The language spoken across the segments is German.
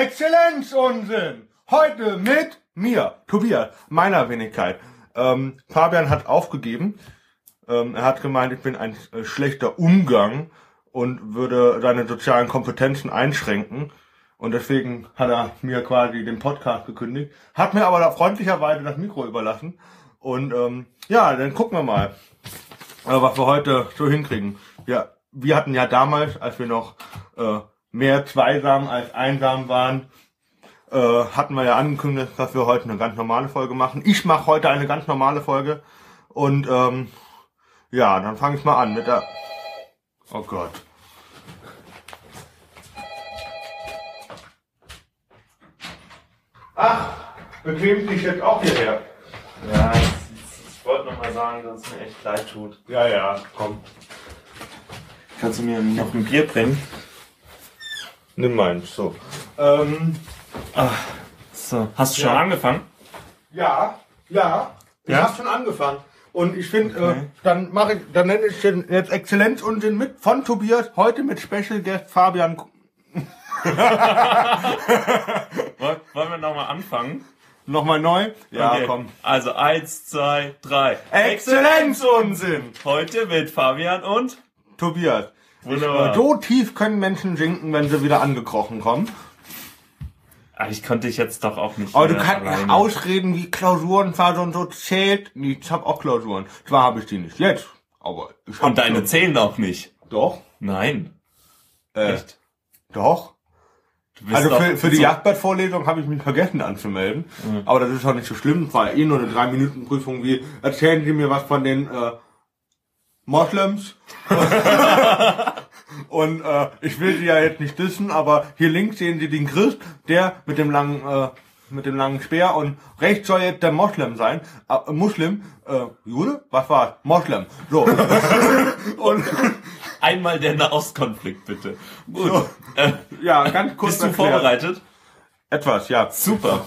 Exzellenzunsinn! Heute mit mir, Tobias, meiner Wenigkeit. Ähm, Fabian hat aufgegeben. Ähm, er hat gemeint, ich bin ein äh, schlechter Umgang und würde seine sozialen Kompetenzen einschränken. Und deswegen hat er mir quasi den Podcast gekündigt. Hat mir aber da freundlicherweise das Mikro überlassen. Und ähm, ja, dann gucken wir mal, äh, was wir heute so hinkriegen. Ja, wir hatten ja damals, als wir noch äh, mehr zweisam als einsam waren, äh, hatten wir ja angekündigt, dass wir heute eine ganz normale Folge machen. Ich mache heute eine ganz normale Folge und ähm, ja, dann fange ich mal an mit der. Oh Gott. Ach, bequem dich jetzt auch hierher. Ja, ich, ich wollte noch mal sagen, dass es mir echt leid tut. Ja, ja, komm. Kannst du mir noch ein Bier bringen? Nimm meins, so. Ähm, So. Hast du schon Ja. angefangen? Ja, ja. Ich Ja? habe schon angefangen. Und ich finde, äh, Okay. dann mache ich, dann nenne ich den jetzt Exzellenz und den mit von Tobias heute mit Special Guest Fabian. Wollen wir noch mal anfangen? Nochmal neu? Ja, Okay. komm. Also eins, zwei, drei. Exzellenzunsinn! Heute mit Fabian und Tobias. Wunderbar. So tief können Menschen sinken, wenn sie wieder angekrochen kommen. Ah, ich konnte dich jetzt doch auch nicht. Aber du kannst alleine. nicht ausreden, wie Klausurenphase und so zählt. Ich hab auch Klausuren. Zwar habe ich die nicht jetzt, aber ich Und deine zählen auch nicht. Doch, Nein. äh, Echt? doch. Also für, für die so- Jagdbad-Vorlesung habe ich mich vergessen anzumelden. Aber das ist auch nicht so schlimm. Es war eh nur eine 3-Minuten-Prüfung wie, erzählen Sie mir was von den äh, Moslems. Und äh, ich will Sie ja jetzt nicht dissen, aber hier links sehen Sie den Christ, der mit dem langen äh, mit dem langen Speer und rechts soll jetzt der Moslem sein. Äh, Muslim, äh, Jude? Was war Moslem. So. und Einmal der Nahostkonflikt, bitte. Gut. So. Äh, ja, ganz kurz bist du erklärt. vorbereitet? Etwas, ja. Super.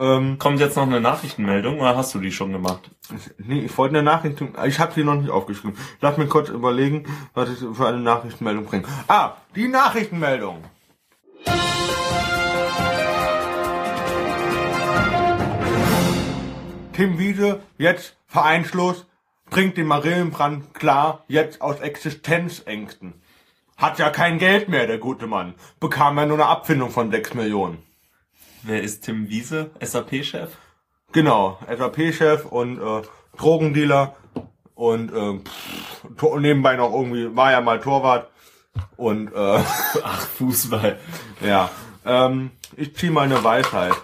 Ähm, Kommt jetzt noch eine Nachrichtenmeldung oder hast du die schon gemacht? Nee, ich wollte eine Nachricht, ich habe sie noch nicht aufgeschrieben. Lass mir kurz überlegen, was ich für eine Nachrichtenmeldung bringe. Ah, die Nachrichtenmeldung. Tim Wiese, jetzt vereinslos, bringt den Marillenbrand klar, jetzt aus Existenzängsten. Hat ja kein Geld mehr, der gute Mann. Bekam ja nur eine Abfindung von 6 Millionen. Wer ist Tim Wiese, SAP-Chef? Genau, SAP-Chef und äh, Drogendealer und äh, pff, nebenbei noch irgendwie, war ja mal Torwart und äh, Ach, Fußball. ja, ähm, ich zieh mal eine Weisheit.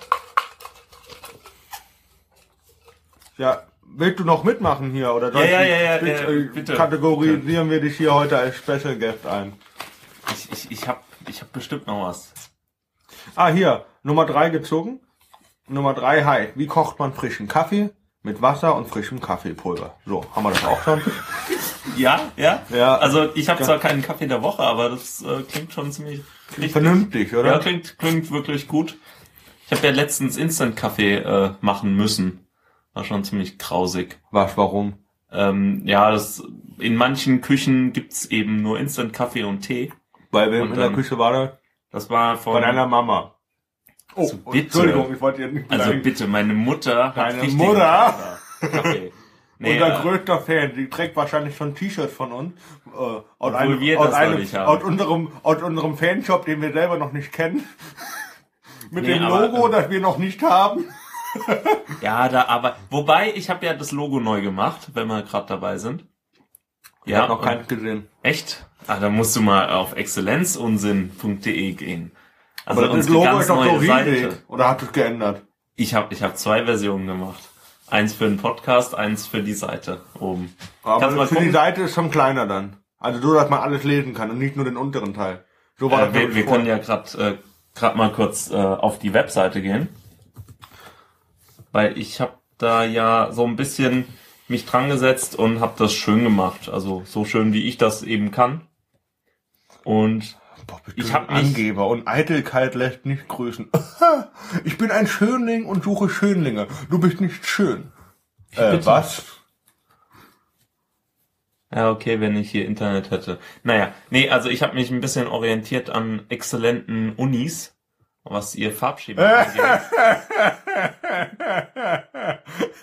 Ja, willst du noch mitmachen hier oder Ja, ja, ja, ja, bitte, ja, bitte. kategorisieren wir dich hier heute als Special Guest ein? Ich, ich, ich hab, ich hab bestimmt noch was. Ah, hier, Nummer drei gezogen. Nummer drei, hi. Wie kocht man frischen Kaffee? Mit Wasser und frischem Kaffeepulver. So, haben wir das auch schon? Ja, ja. Ja. Also ich habe zwar keinen Kaffee der Woche, aber das äh, klingt schon ziemlich richtig. Vernünftig, oder? Ja, klingt, klingt wirklich gut. Ich habe ja letztens Instant-Kaffee äh, machen müssen. War schon ziemlich grausig. Was, warum? Ähm, ja, das, in manchen Küchen gibt's eben nur Instant-Kaffee und Tee. Bei wem Und in der dann- Küche war das? Das war von... Bei deiner Mama. Oh, Also bitte. Entschuldigung, ich wollte jetzt nicht also beleidigen. bitte, meine Mutter hat Deine Mutter? Kaffee. Nee, Unser äh, größter Fan, die trägt wahrscheinlich schon T-Shirts von uns. Äh, aus Obwohl einem, wir aus, das einem, nicht haben. aus unserem, aus unserem Fanshop, den wir selber noch nicht kennen. Mit Nee, dem aber, Logo, ähm, das wir noch nicht haben. Ja, da aber wobei ich habe ja das Logo neu gemacht, wenn wir gerade dabei sind. Ich Ja, hab noch keins gesehen. echt? Ah, da musst du mal auf exzellenzunsinn.de gehen. Also Aber das Logo ganz ist doch. Seite. Oder hat es geändert? Ich habe ich hab zwei Versionen gemacht. Eins für den Podcast, eins für die Seite oben. Aber Kannst mal für die gucken? Seite ist schon kleiner dann. Also so, dass man alles lesen kann und nicht nur den unteren Teil. So war Äh, das wir wir können ja gerade äh, grad mal kurz äh, auf die Webseite gehen. Weil ich habe da ja so ein bisschen mich dran gesetzt und habe das schön gemacht. Also so schön, wie ich das eben kann. Und Boah, Ich du hab ein mich- Angeber und Eitelkeit lässt nicht grüßen. ich bin ein Schönling und suche Schönlinge. Du bist nicht schön. Äh, was? Ja, okay, wenn ich hier Internet hätte. Naja, nee, also ich habe mich ein bisschen orientiert an exzellenten Unis was ihr Farbschema angeht.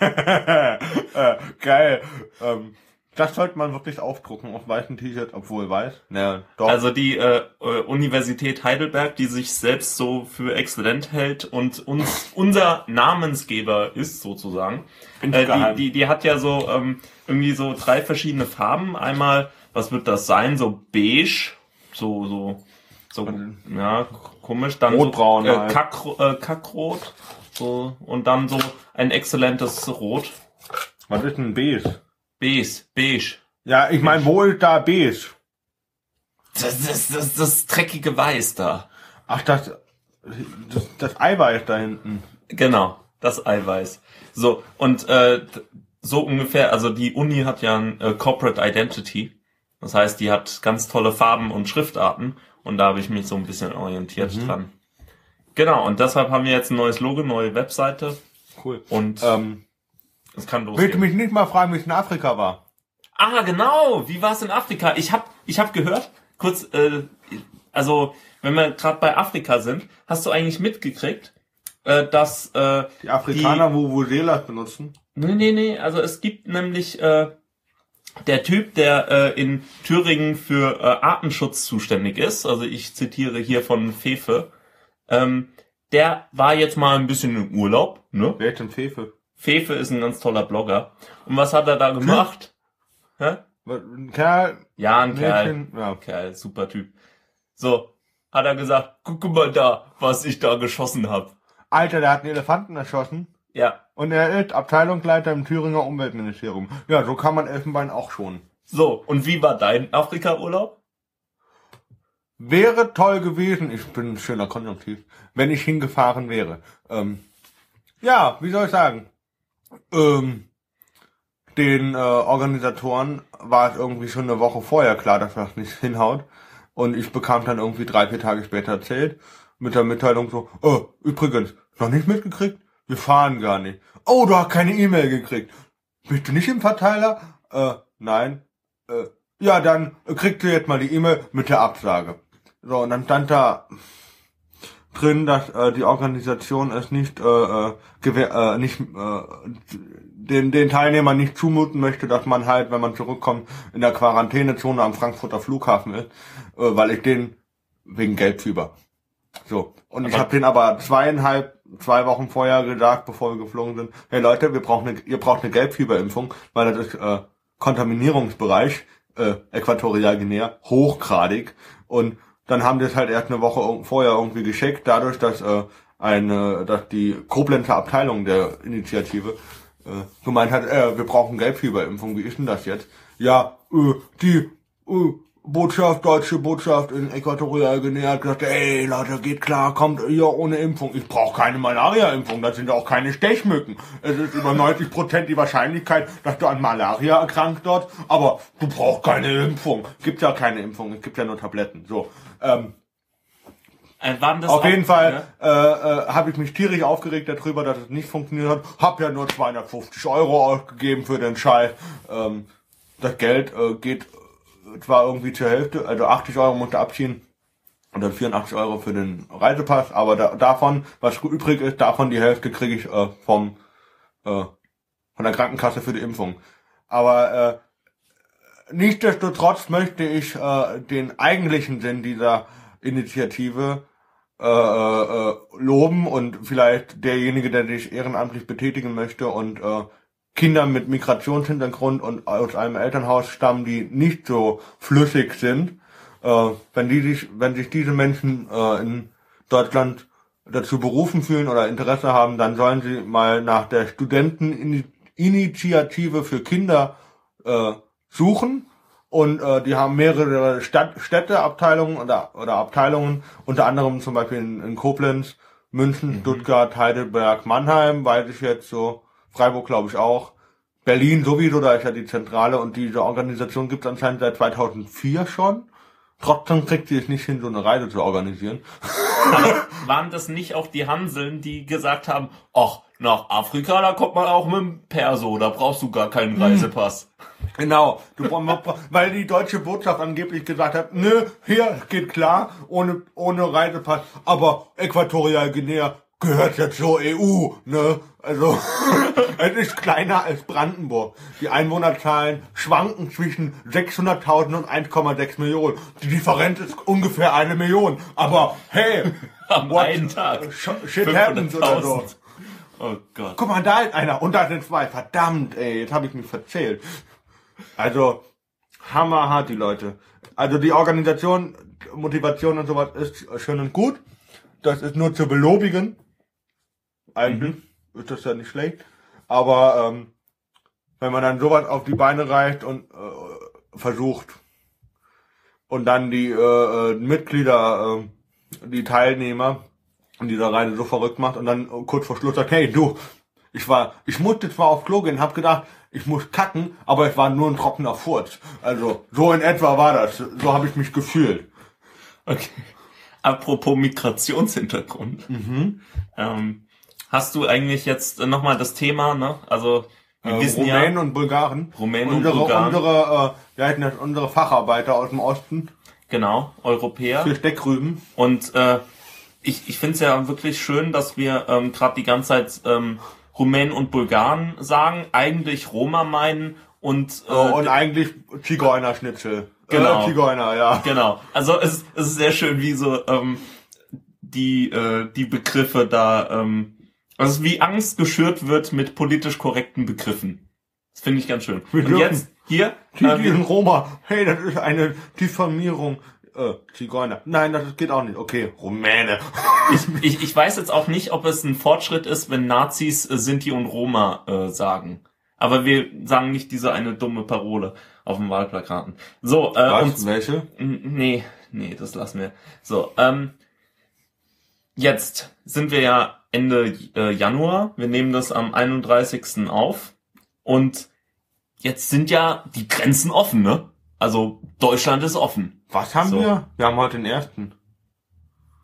äh, geil. Ähm, das sollte man wirklich aufdrucken auf weißen T-Shirt, obwohl weiß. Naja, doch. Also die äh, äh, Universität Heidelberg, die sich selbst so für exzellent hält und uns unser Namensgeber ist sozusagen. Äh, die, die, die hat ja so ähm, irgendwie so drei verschiedene Farben. Einmal, was wird das sein? So beige, so so so ja komisch. Dann Rotbraun so, äh, halt. Kack, äh, Kackrot. So und dann so ein exzellentes Rot. Was ist ein Beige? Beige, beige. Ja, ich meine, wo ist da Beige? Das, das, das, das dreckige Weiß da. Ach, das, das, das Eiweiß da hinten. Genau, das Eiweiß. So, und äh, so ungefähr, also die Uni hat ja ein äh, Corporate Identity. Das heißt, die hat ganz tolle Farben und Schriftarten und da habe ich mich so ein bisschen orientiert dran. Genau, und deshalb haben wir jetzt ein neues Logo, neue Webseite Cool. und Ähm, es kann willst du losgehen. mich nicht mal fragen, wie es in Afrika war? Ah, genau, wie war es in Afrika? Ich habe ich hab gehört, kurz, äh, also wenn wir gerade bei Afrika sind, hast du eigentlich mitgekriegt, äh, dass äh, Die Afrikaner, wo Vuvuzelas benutzen? Nee, nee, nee. Also es gibt nämlich äh, der Typ, der äh, in Thüringen für äh, Artenschutz zuständig ist. Also ich zitiere hier von Fefe. Ähm, der war jetzt mal ein bisschen im Urlaub. Ne? Wer ist denn Fefe? Fefe ist ein ganz toller Blogger. Und was hat er da gemacht? Hä? Ein Kerl, Ja, ein Kerl. Mädchen, ja. Kerl, super Typ. So, hat er gesagt, guck mal da, was ich da geschossen hab. Alter, der hat einen Elefanten erschossen. Ja, Und er ist Abteilungsleiter im Thüringer Umweltministerium. Ja, so kann man Elfenbein auch schon. so. Und wie war dein Afrika-Urlaub? Wäre toll gewesen, ich bin ein schöner Konjunktiv, wenn ich hingefahren wäre. Ähm, ja, wie soll ich sagen? Ähm, den äh, Organisatoren war es irgendwie schon eine Woche vorher klar, dass das nicht hinhaut. Und ich bekam dann irgendwie drei, vier Tage später erzählt, mit der Mitteilung so, oh, übrigens, noch nicht mitgekriegt? Wir fahren gar nicht. Oh, du hast keine E-Mail gekriegt. Bist du nicht im Verteiler? Äh, nein. Äh, ja, dann kriegst du jetzt mal die E-Mail mit der Absage. So, und dann stand da drin, dass äh, die Organisation es nicht, äh, äh, gewähr, äh, nicht äh, den, den Teilnehmern nicht zumuten möchte, dass man halt, wenn man zurückkommt, in der Quarantänezone am Frankfurter Flughafen ist, äh, weil ich den wegen Gelbfieber. So. Und ich Aber- habe den aber zweieinhalb, zwei Wochen vorher gesagt, bevor wir geflogen sind, hey Leute, wir brauchen eine, ihr braucht eine Gelbfieberimpfung, weil das ist äh, Kontaminierungsbereich, äh, Äquatorialguinea, hochgradig. Und dann haben die es halt erst eine Woche vorher irgendwie geschickt, dadurch, dass äh, eine, dass die Koblenzer Abteilung der Initiative äh, gemeint hat, äh, wir brauchen Gelbfieberimpfung, wie ist denn das jetzt? Ja, äh, die äh, Botschaft, deutsche Botschaft in Äquatorialguinea hat gesagt, ey Leute, geht klar, kommt ihr ohne Impfung. Ich brauche keine Malaria-Impfung, das sind auch keine Stechmücken. Es ist über 90 Prozent die Wahrscheinlichkeit, dass du an Malaria erkrankt dort, aber du brauchst keine Impfung. Gibt ja keine Impfung, es gibt ja nur Tabletten. So, ähm, Äh, auf jeden Fall Ja? äh, äh, habe ich mich tierisch aufgeregt darüber, dass es nicht funktioniert hat. Hab ja nur 250 Euro ausgegeben für den Scheiß. Ähm, das Geld äh, geht äh, zwar irgendwie zur Hälfte, also 80 Euro musste abziehen und dann 84 Euro für den Reisepass, aber da, davon, was übrig ist, davon die Hälfte kriege ich äh, vom äh, von der Krankenkasse für die Impfung. Aber äh, nichtsdestotrotz möchte ich äh, den eigentlichen Sinn dieser Initiative äh, äh, loben und vielleicht derjenige, der sich ehrenamtlich betätigen möchte und äh, Kinder mit Migrationshintergrund und aus einem Elternhaus stammen, die nicht so flüssig sind, äh, wenn die sich, wenn sich diese Menschen äh, in Deutschland dazu berufen fühlen oder Interesse haben, dann sollen sie mal nach der Studenteninitiative für Kinder äh, suchen. Und äh, die haben mehrere Stadt Städteabteilungen oder, oder Abteilungen, unter anderem zum Beispiel in, in Koblenz, München, Stuttgart, Heidelberg, Mannheim, weiß ich jetzt so, Freiburg glaube ich auch, Berlin sowieso, da ist ja die Zentrale. Und diese Organisation gibt es anscheinend seit 2004 schon. Trotzdem kriegt sie es nicht hin, so eine Reise zu organisieren. Aber waren das nicht auch die Hanseln, die gesagt haben, ach, nach Afrika, da kommt man auch mit dem Perso, da brauchst du gar keinen Reisepass. Genau, du, weil die deutsche Botschaft angeblich gesagt hat, nö, hier geht klar, ohne, ohne Reisepass, aber Äquatorial Guinea gehört ja zur EU, ne? Also, es ist kleiner als Brandenburg. Die Einwohnerzahlen schwanken zwischen 600.000 und 1,6 Millionen. Die Differenz ist ungefähr eine Million. Aber hey, Am what- einen Tag. shit happens oder so. 500.000. Oh Gott. Guck mal, da ist einer und da sind zwei. Verdammt, ey, jetzt habe ich mich verzählt. Also, hammerhart die Leute. Also die Organisation, Motivation und sowas ist schön und gut. Das ist nur zu belobigen. Eigentlich ist das ja nicht schlecht. Aber ähm, wenn man dann sowas auf die Beine reicht und äh, versucht und dann die äh, äh, Mitglieder, äh, die Teilnehmer in dieser Reise so verrückt macht und dann kurz vor Schluss sagt, hey du, ich war, ich musste zwar auf Klo gehen, hab gedacht, ich muss kacken, aber es war nur ein trockener Furz. Also so in etwa war das. So habe ich mich gefühlt. Okay. Apropos Migrationshintergrund. Mhm. Ähm, hast du eigentlich jetzt nochmal das Thema, ne? Also, wir Äh, wissen Rumänen ja, und Bulgaren. Rumänen und unsere, Bulgaren. Unsere, äh, wir hatten das unsere Facharbeiter aus dem Osten genau, Europäer. für Steckrüben. Und äh, ich, ich finde es ja wirklich schön, dass wir ähm, gerade die ganze Zeit ähm, Rumänen und Bulgaren sagen, eigentlich Roma meinen und, äh, Oh, und eigentlich Zigeunerschnitzel. Genau. Äh, Zigeuner, ja. Genau. Also es, es ist sehr schön, wie so ähm, die äh, die Begriffe da, ähm, also wie Angst geschürt wird mit politisch korrekten Begriffen. Das finde ich ganz schön. Wir Und jetzt hier, Die, äh, die sind Roma. Hey, das ist eine Diffamierung. Äh, Zigeuner. Nein, das geht auch nicht. Okay, Rumäne. ich, ich weiß jetzt auch nicht, ob es ein Fortschritt ist, wenn Nazis äh, Sinti und Roma äh, sagen. Aber wir sagen nicht diese eine dumme Parole auf dem Wahlplakaten. So, äh, und Welche? Nee, nee, das lassen wir. So, ähm, jetzt sind wir ja Ende äh, Januar. Wir nehmen das am 31. auf. Und jetzt sind ja die Grenzen offen, ne? Also Deutschland ist offen. Was haben So. wir? Wir haben heute den ersten.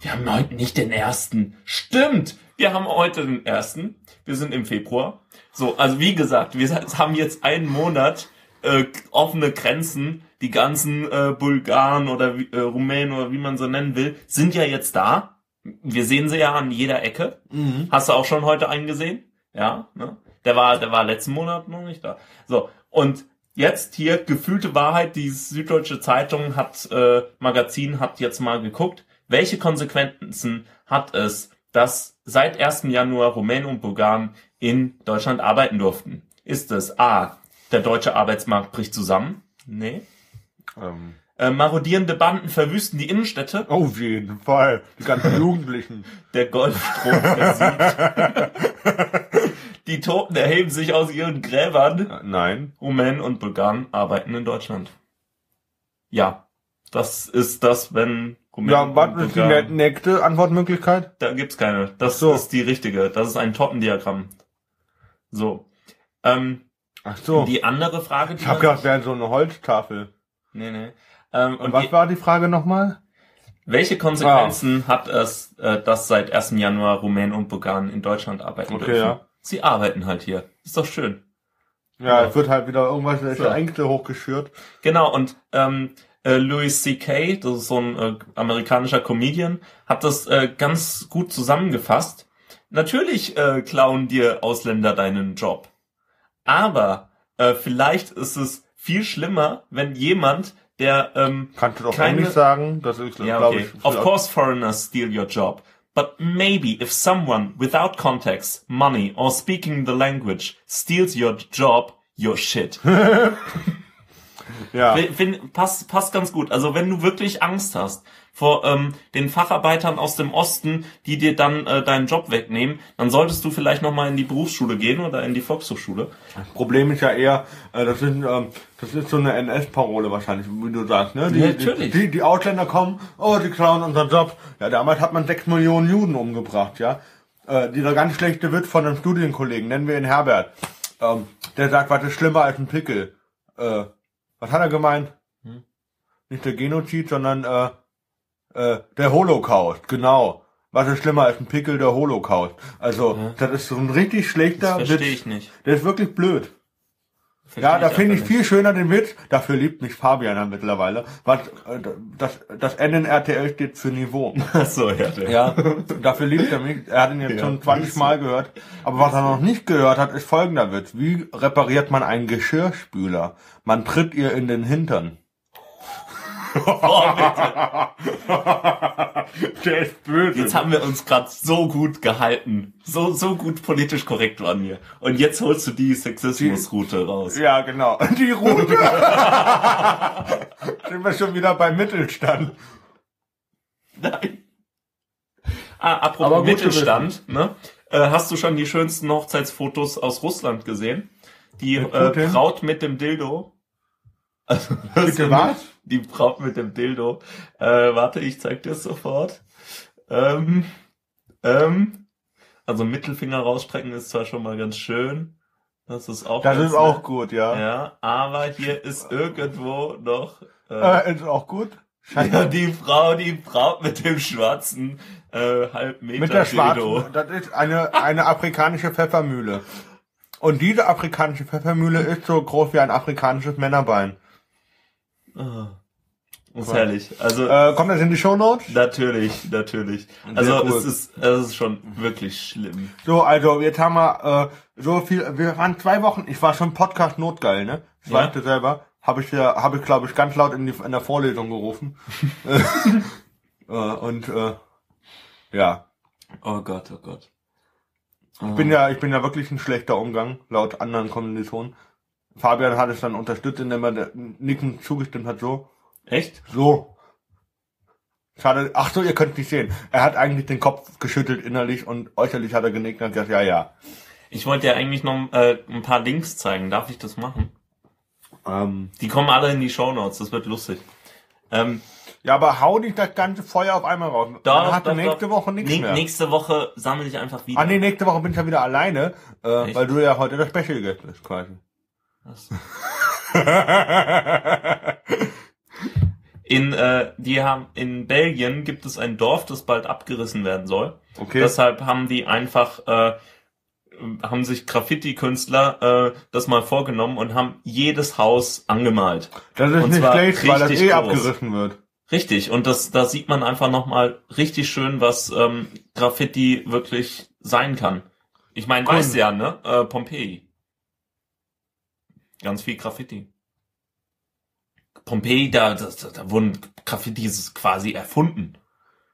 Wir haben heute nicht den ersten. Stimmt! Wir haben heute den ersten. Wir sind im Februar. So, also wie gesagt, wir haben jetzt einen Monat äh, offene Grenzen. Die ganzen äh, Bulgaren oder äh, Rumänen oder wie man so nennen will, sind ja jetzt da. Wir sehen sie ja an jeder Ecke. Mhm. Hast du auch schon heute einen gesehen? Ja, ne? Der war, der war letzten Monat noch nicht da. So, und jetzt hier gefühlte Wahrheit, die Süddeutsche Zeitung hat, äh, Magazin hat jetzt mal geguckt, welche Konsequenzen hat es, dass seit 1. Januar Rumänen und Bulgaren in Deutschland arbeiten durften? Ist es A, der deutsche Arbeitsmarkt bricht zusammen? Nee. Ähm, Äh, marodierende Banden verwüsten die Innenstädte? auf jeden Fall. Die ganzen Jugendlichen. Der Golfstrom versiegt. Die Toten erheben sich aus ihren Gräbern. Äh, Nein. Rumänen und Bulgaren arbeiten in Deutschland. Ja, das ist das, wenn Ja, was ist die nächste Antwortmöglichkeit? Da gibt's keine. Das so. ist die richtige. Das ist ein Tortendiagramm. So. Ähm, Ach so. Die andere Frage, die ich hab gedacht, wäre so eine Holztafel. Nee, nee. Ähm, Und und was war die Frage nochmal? welche Konsequenzen hat es, äh, dass seit 1. Januar Rumänen und Bulgaren in Deutschland arbeiten Okay, dürfen? ja. Sie arbeiten halt hier. Ist doch schön. Ja, es wird halt wieder irgendwas, welche So. Ängste hochgeschürt. Genau, und ähm, äh, Louis C.K., das ist so ein äh, amerikanischer Comedian, hat das äh, ganz gut zusammengefasst. Natürlich äh, klauen dir Ausländer deinen Job. Aber äh, vielleicht ist es viel schlimmer, wenn jemand, der ähm, Kannst du doch Keine- sagen? Das ist, ja, glaube okay. ich. Of course foreigners steal your job. But maybe if someone without context, money or speaking the language steals your job, you're shit. Ja. Find, passt, passt ganz gut. Also wenn du wirklich Angst hast vor ähm, den Facharbeitern aus dem Osten, die dir dann äh, deinen Job wegnehmen, dann solltest du vielleicht nochmal in die Berufsschule gehen oder in die Volkshochschule. Problem ist ja eher, äh, das, sind, ähm, das ist so eine NS-Parole wahrscheinlich, wie du sagst. Ne? Die, Ja, natürlich. Die, die Ausländer kommen, oh, die klauen unseren Job. Ja, damals hat man sechs Millionen Juden umgebracht, ja. Äh, dieser ganz schlechte Witz von einem Studienkollegen, nennen wir ihn Herbert. Ähm, der sagt, was ist schlimmer als ein Pickel? Äh, was hat er gemeint? Hm? Nicht der Genozid, sondern äh, äh, der Holocaust, genau. Was ist schlimmer als ein Pickel, der Holocaust? Also, Ja. das ist so ein richtig schlechter Das verstehe Witz. ich nicht. Der ist wirklich blöd. Ja, da ich finde ich einfach viel schöner den Witz. Dafür liebt mich Fabian dann mittlerweile. Was, äh, das, das N in RTL steht für Niveau. Ach so, ja. Der. Ja, dafür liebt er mich. Er hat ihn jetzt Ja. schon 20 Mal gehört. Aber was er noch nicht gehört hat, ist folgender Witz. Wie repariert man einen Geschirrspüler? Man tritt ihr in den Hintern. Oh, bitte. Der ist böse. Jetzt haben wir uns gerade so gut gehalten. So, so gut politisch korrekt waren wir. Und jetzt holst du die Sexismusroute raus. ja, genau. Die Route. Sind wir schon wieder beim Mittelstand. Nein. Ah, apropos Mittelstand, ne? Äh, hast du schon die schönsten Hochzeitsfotos aus Russland gesehen? Die Mit äh? Braut mit dem Dildo. Also, Bitte was? Die Braut mit dem Dildo. Äh, warte, ich zeig dir sofort. Ähm, ähm, also Mittelfinger rausstrecken ist zwar schon mal ganz schön. Das ist auch Das ist auch gut, ja. Ja, aber hier ist irgendwo noch äh, Äh, ist auch gut. ja, die Frau, die Braut mit dem schwarzen äh, halb Meter Mit der Dildo. schwarzen, das ist eine, eine afrikanische Pfeffermühle. Und diese afrikanische Pfeffermühle ist so groß wie ein afrikanisches Männerbein. Ah, das ist herrlich. Also Äh, kommt das in die Shownotes? natürlich, natürlich. Also cool. es ist es ist schon wirklich schlimm. So, also jetzt haben wir äh, so viel, wir waren zwei Wochen, ich war schon Podcast notgeil, ne? Das Ja. weißt du selber. Habe ich ja, habe ich glaube ich ganz laut in, die, in der Vorlesung gerufen. äh, und äh, ja, Oh Gott, oh Gott. ich bin ja, ich bin ja wirklich ein schlechter Umgang, laut anderen Kommilitonen. Fabian hat es dann unterstützt, indem er Nicken zugestimmt hat, so. Echt? So. Schade, ach so, ihr könnt nicht sehen. Er hat eigentlich den Kopf geschüttelt innerlich und äußerlich hat er genickt und hat gesagt, ja, ja. Ich wollte ja eigentlich noch äh, ein paar Links zeigen. Darf ich das machen? Ähm, Die kommen alle in die Shownotes. Das wird lustig. Ähm, ja, aber hau nicht das ganze Feuer auf einmal raus. Dann hat er nächste Woche nichts mehr. Nächste Woche sammle ich einfach wieder. Ah nee, nächste Woche bin ich ja wieder alleine, äh, Echt? weil du ja heute der Special Guest bist, quasi. Was? In, äh, die haben, in Belgien gibt es ein Dorf, das bald abgerissen werden soll. Okay. Deshalb haben die einfach, äh, haben sich Graffiti-Künstler äh, das mal vorgenommen und haben jedes Haus angemalt. das ist und nicht schlecht, weil das eh groß. abgerissen wird. Richtig, und das, da sieht man einfach nochmal richtig schön, was ähm, Graffiti wirklich sein kann. Ich meine, Cool. weißt ja, ne? Äh, Pompeji. Ganz viel Graffiti. Pompeji, da, da, da, wurden Graffitis quasi erfunden.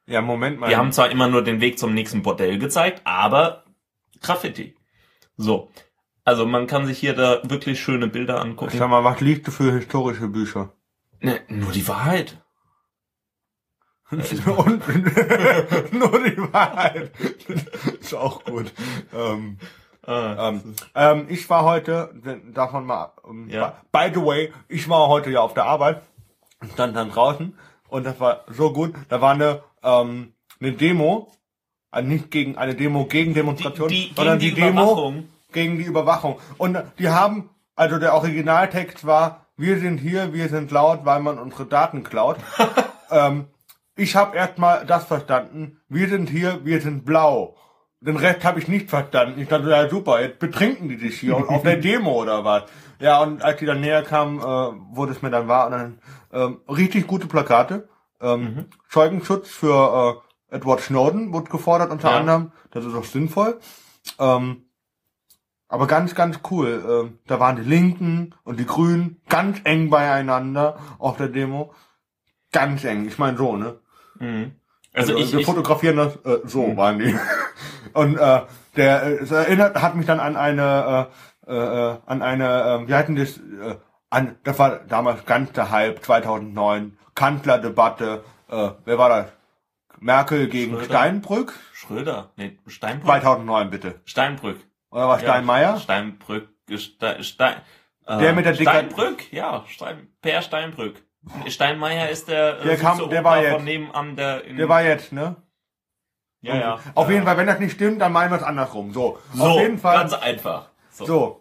Ja, Moment mal. Die haben zwar immer nur den Weg zum nächsten Bordell gezeigt, aber Graffiti. So. Also man kann sich hier da wirklich schöne Bilder angucken. Sag mal, was liest du für historische Bücher? Ne, nur die Wahrheit. Und nur die Wahrheit. ist auch gut. Ähm, Ah, ähm, ähm, ich war heute, davon mal, ähm, Ja. by the way, ich war heute ja auf der Arbeit, stand dann draußen und das war so gut. Da war eine, ähm, eine Demo, also nicht gegen eine Demo gegen Demonstration, die, die, sondern die, die Demo gegen die Überwachung. Und die haben, also der Originaltext war, wir sind hier, wir sind laut, weil man unsere Daten klaut. ähm, ich habe erstmal das verstanden, wir sind hier, wir sind blau. Den Rest habe ich nicht verstanden. Ich dachte, ja super, jetzt betrinken die sich hier auf der Demo oder was. Ja, und als die dann näher kamen, äh, wurde es mir dann wahr. Und dann ähm, richtig gute Plakate. Ähm, Mhm. Zeugenschutz für äh, Edward Snowden wurde gefordert unter Ja. anderem. Das ist auch sinnvoll. Ähm, aber ganz, ganz cool. Ähm, da waren die Linken und die Grünen ganz eng beieinander auf der Demo. Ganz eng. Ich meine so, ne? Mhm. Also, Also ich, wir ich fotografieren das äh, so Mhm. waren die. Und äh, der es erinnert hat mich dann an eine äh, äh, an eine äh, wir hatten das äh, an das war damals ganz der Hype 2009 Kanzlerdebatte äh, wer war das Merkel gegen Schröder. Steinbrück Schröder, nee, Steinbrück. 2009 bitte Steinbrück. oder war Steinmeier Steinbrück, Stein, Stein, äh, Der mit der Dicker- Steinbrück, ja, Stein, Per Steinbrück. Steinmeier ist der, äh, Der kam- der war jetzt- von nebenan, der, in, der war jetzt ne ja, ja. auf ja. jeden Fall wenn das nicht stimmt dann meinen wir es andersrum so, So, auf jeden Fall ganz einfach. So. So,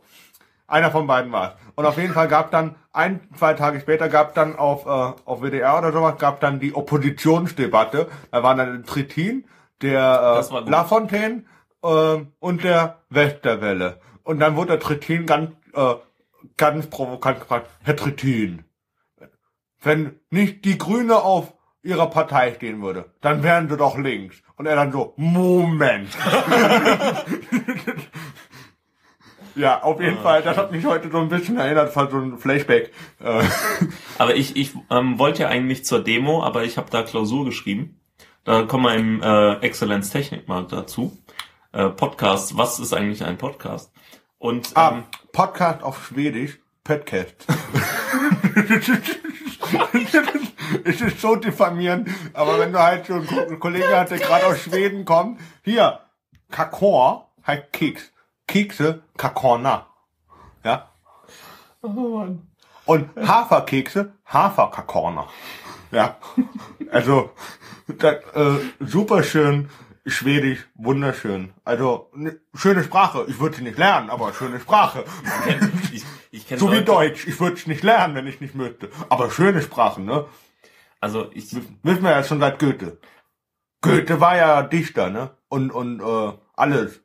einer von beiden war es. Und auf jeden Fall gab dann, ein, zwei Tage später gab dann auf, äh, auf WDR oder sowas, gab dann die Oppositionsdebatte. Da waren dann Trittin, der äh. Lafontaine äh, und der Westerwelle. Und dann wurde der Trittin ganz, äh, ganz provokant gefragt, Herr Trittin, wenn nicht die Grüne auf ihrer Partei stehen würde, dann wären sie doch links. Und er dann so, Moment. ja, auf jeden Fall, das hat mich heute so ein bisschen erinnert, von so ein Flashback. Äh, Aber ich, ich ähm, wollte ja eigentlich zur Demo, aber ich habe da Klausur geschrieben. Da kommen wir im äh, Exzellenz Technik mal dazu. Äh, Podcast, was ist eigentlich ein Podcast? Und ähm, ah, Podcast auf Schwedisch, Podcast. es ist so diffamierend, aber wenn du halt so einen Kollegen hast, der gerade aus Schweden kommt, hier, Kakor heißt Keks. Kekse, Kakorna. Ja? oh Mann. Und Haferkekse, Haferkakorna. Ja. Also, das, äh, super schön, Schwedisch, wunderschön. Also, ne, schöne Sprache. Ich würde sie nicht lernen, aber schöne Sprache. Ich, ich kenn So wie Leute- Deutsch. Ich würde es nicht lernen, wenn ich nicht möchte. Aber schöne Sprachen, ne? Also ich, Wissen wir ja schon seit Goethe. Goethe war ja Dichter, ne? Und, und äh, alles.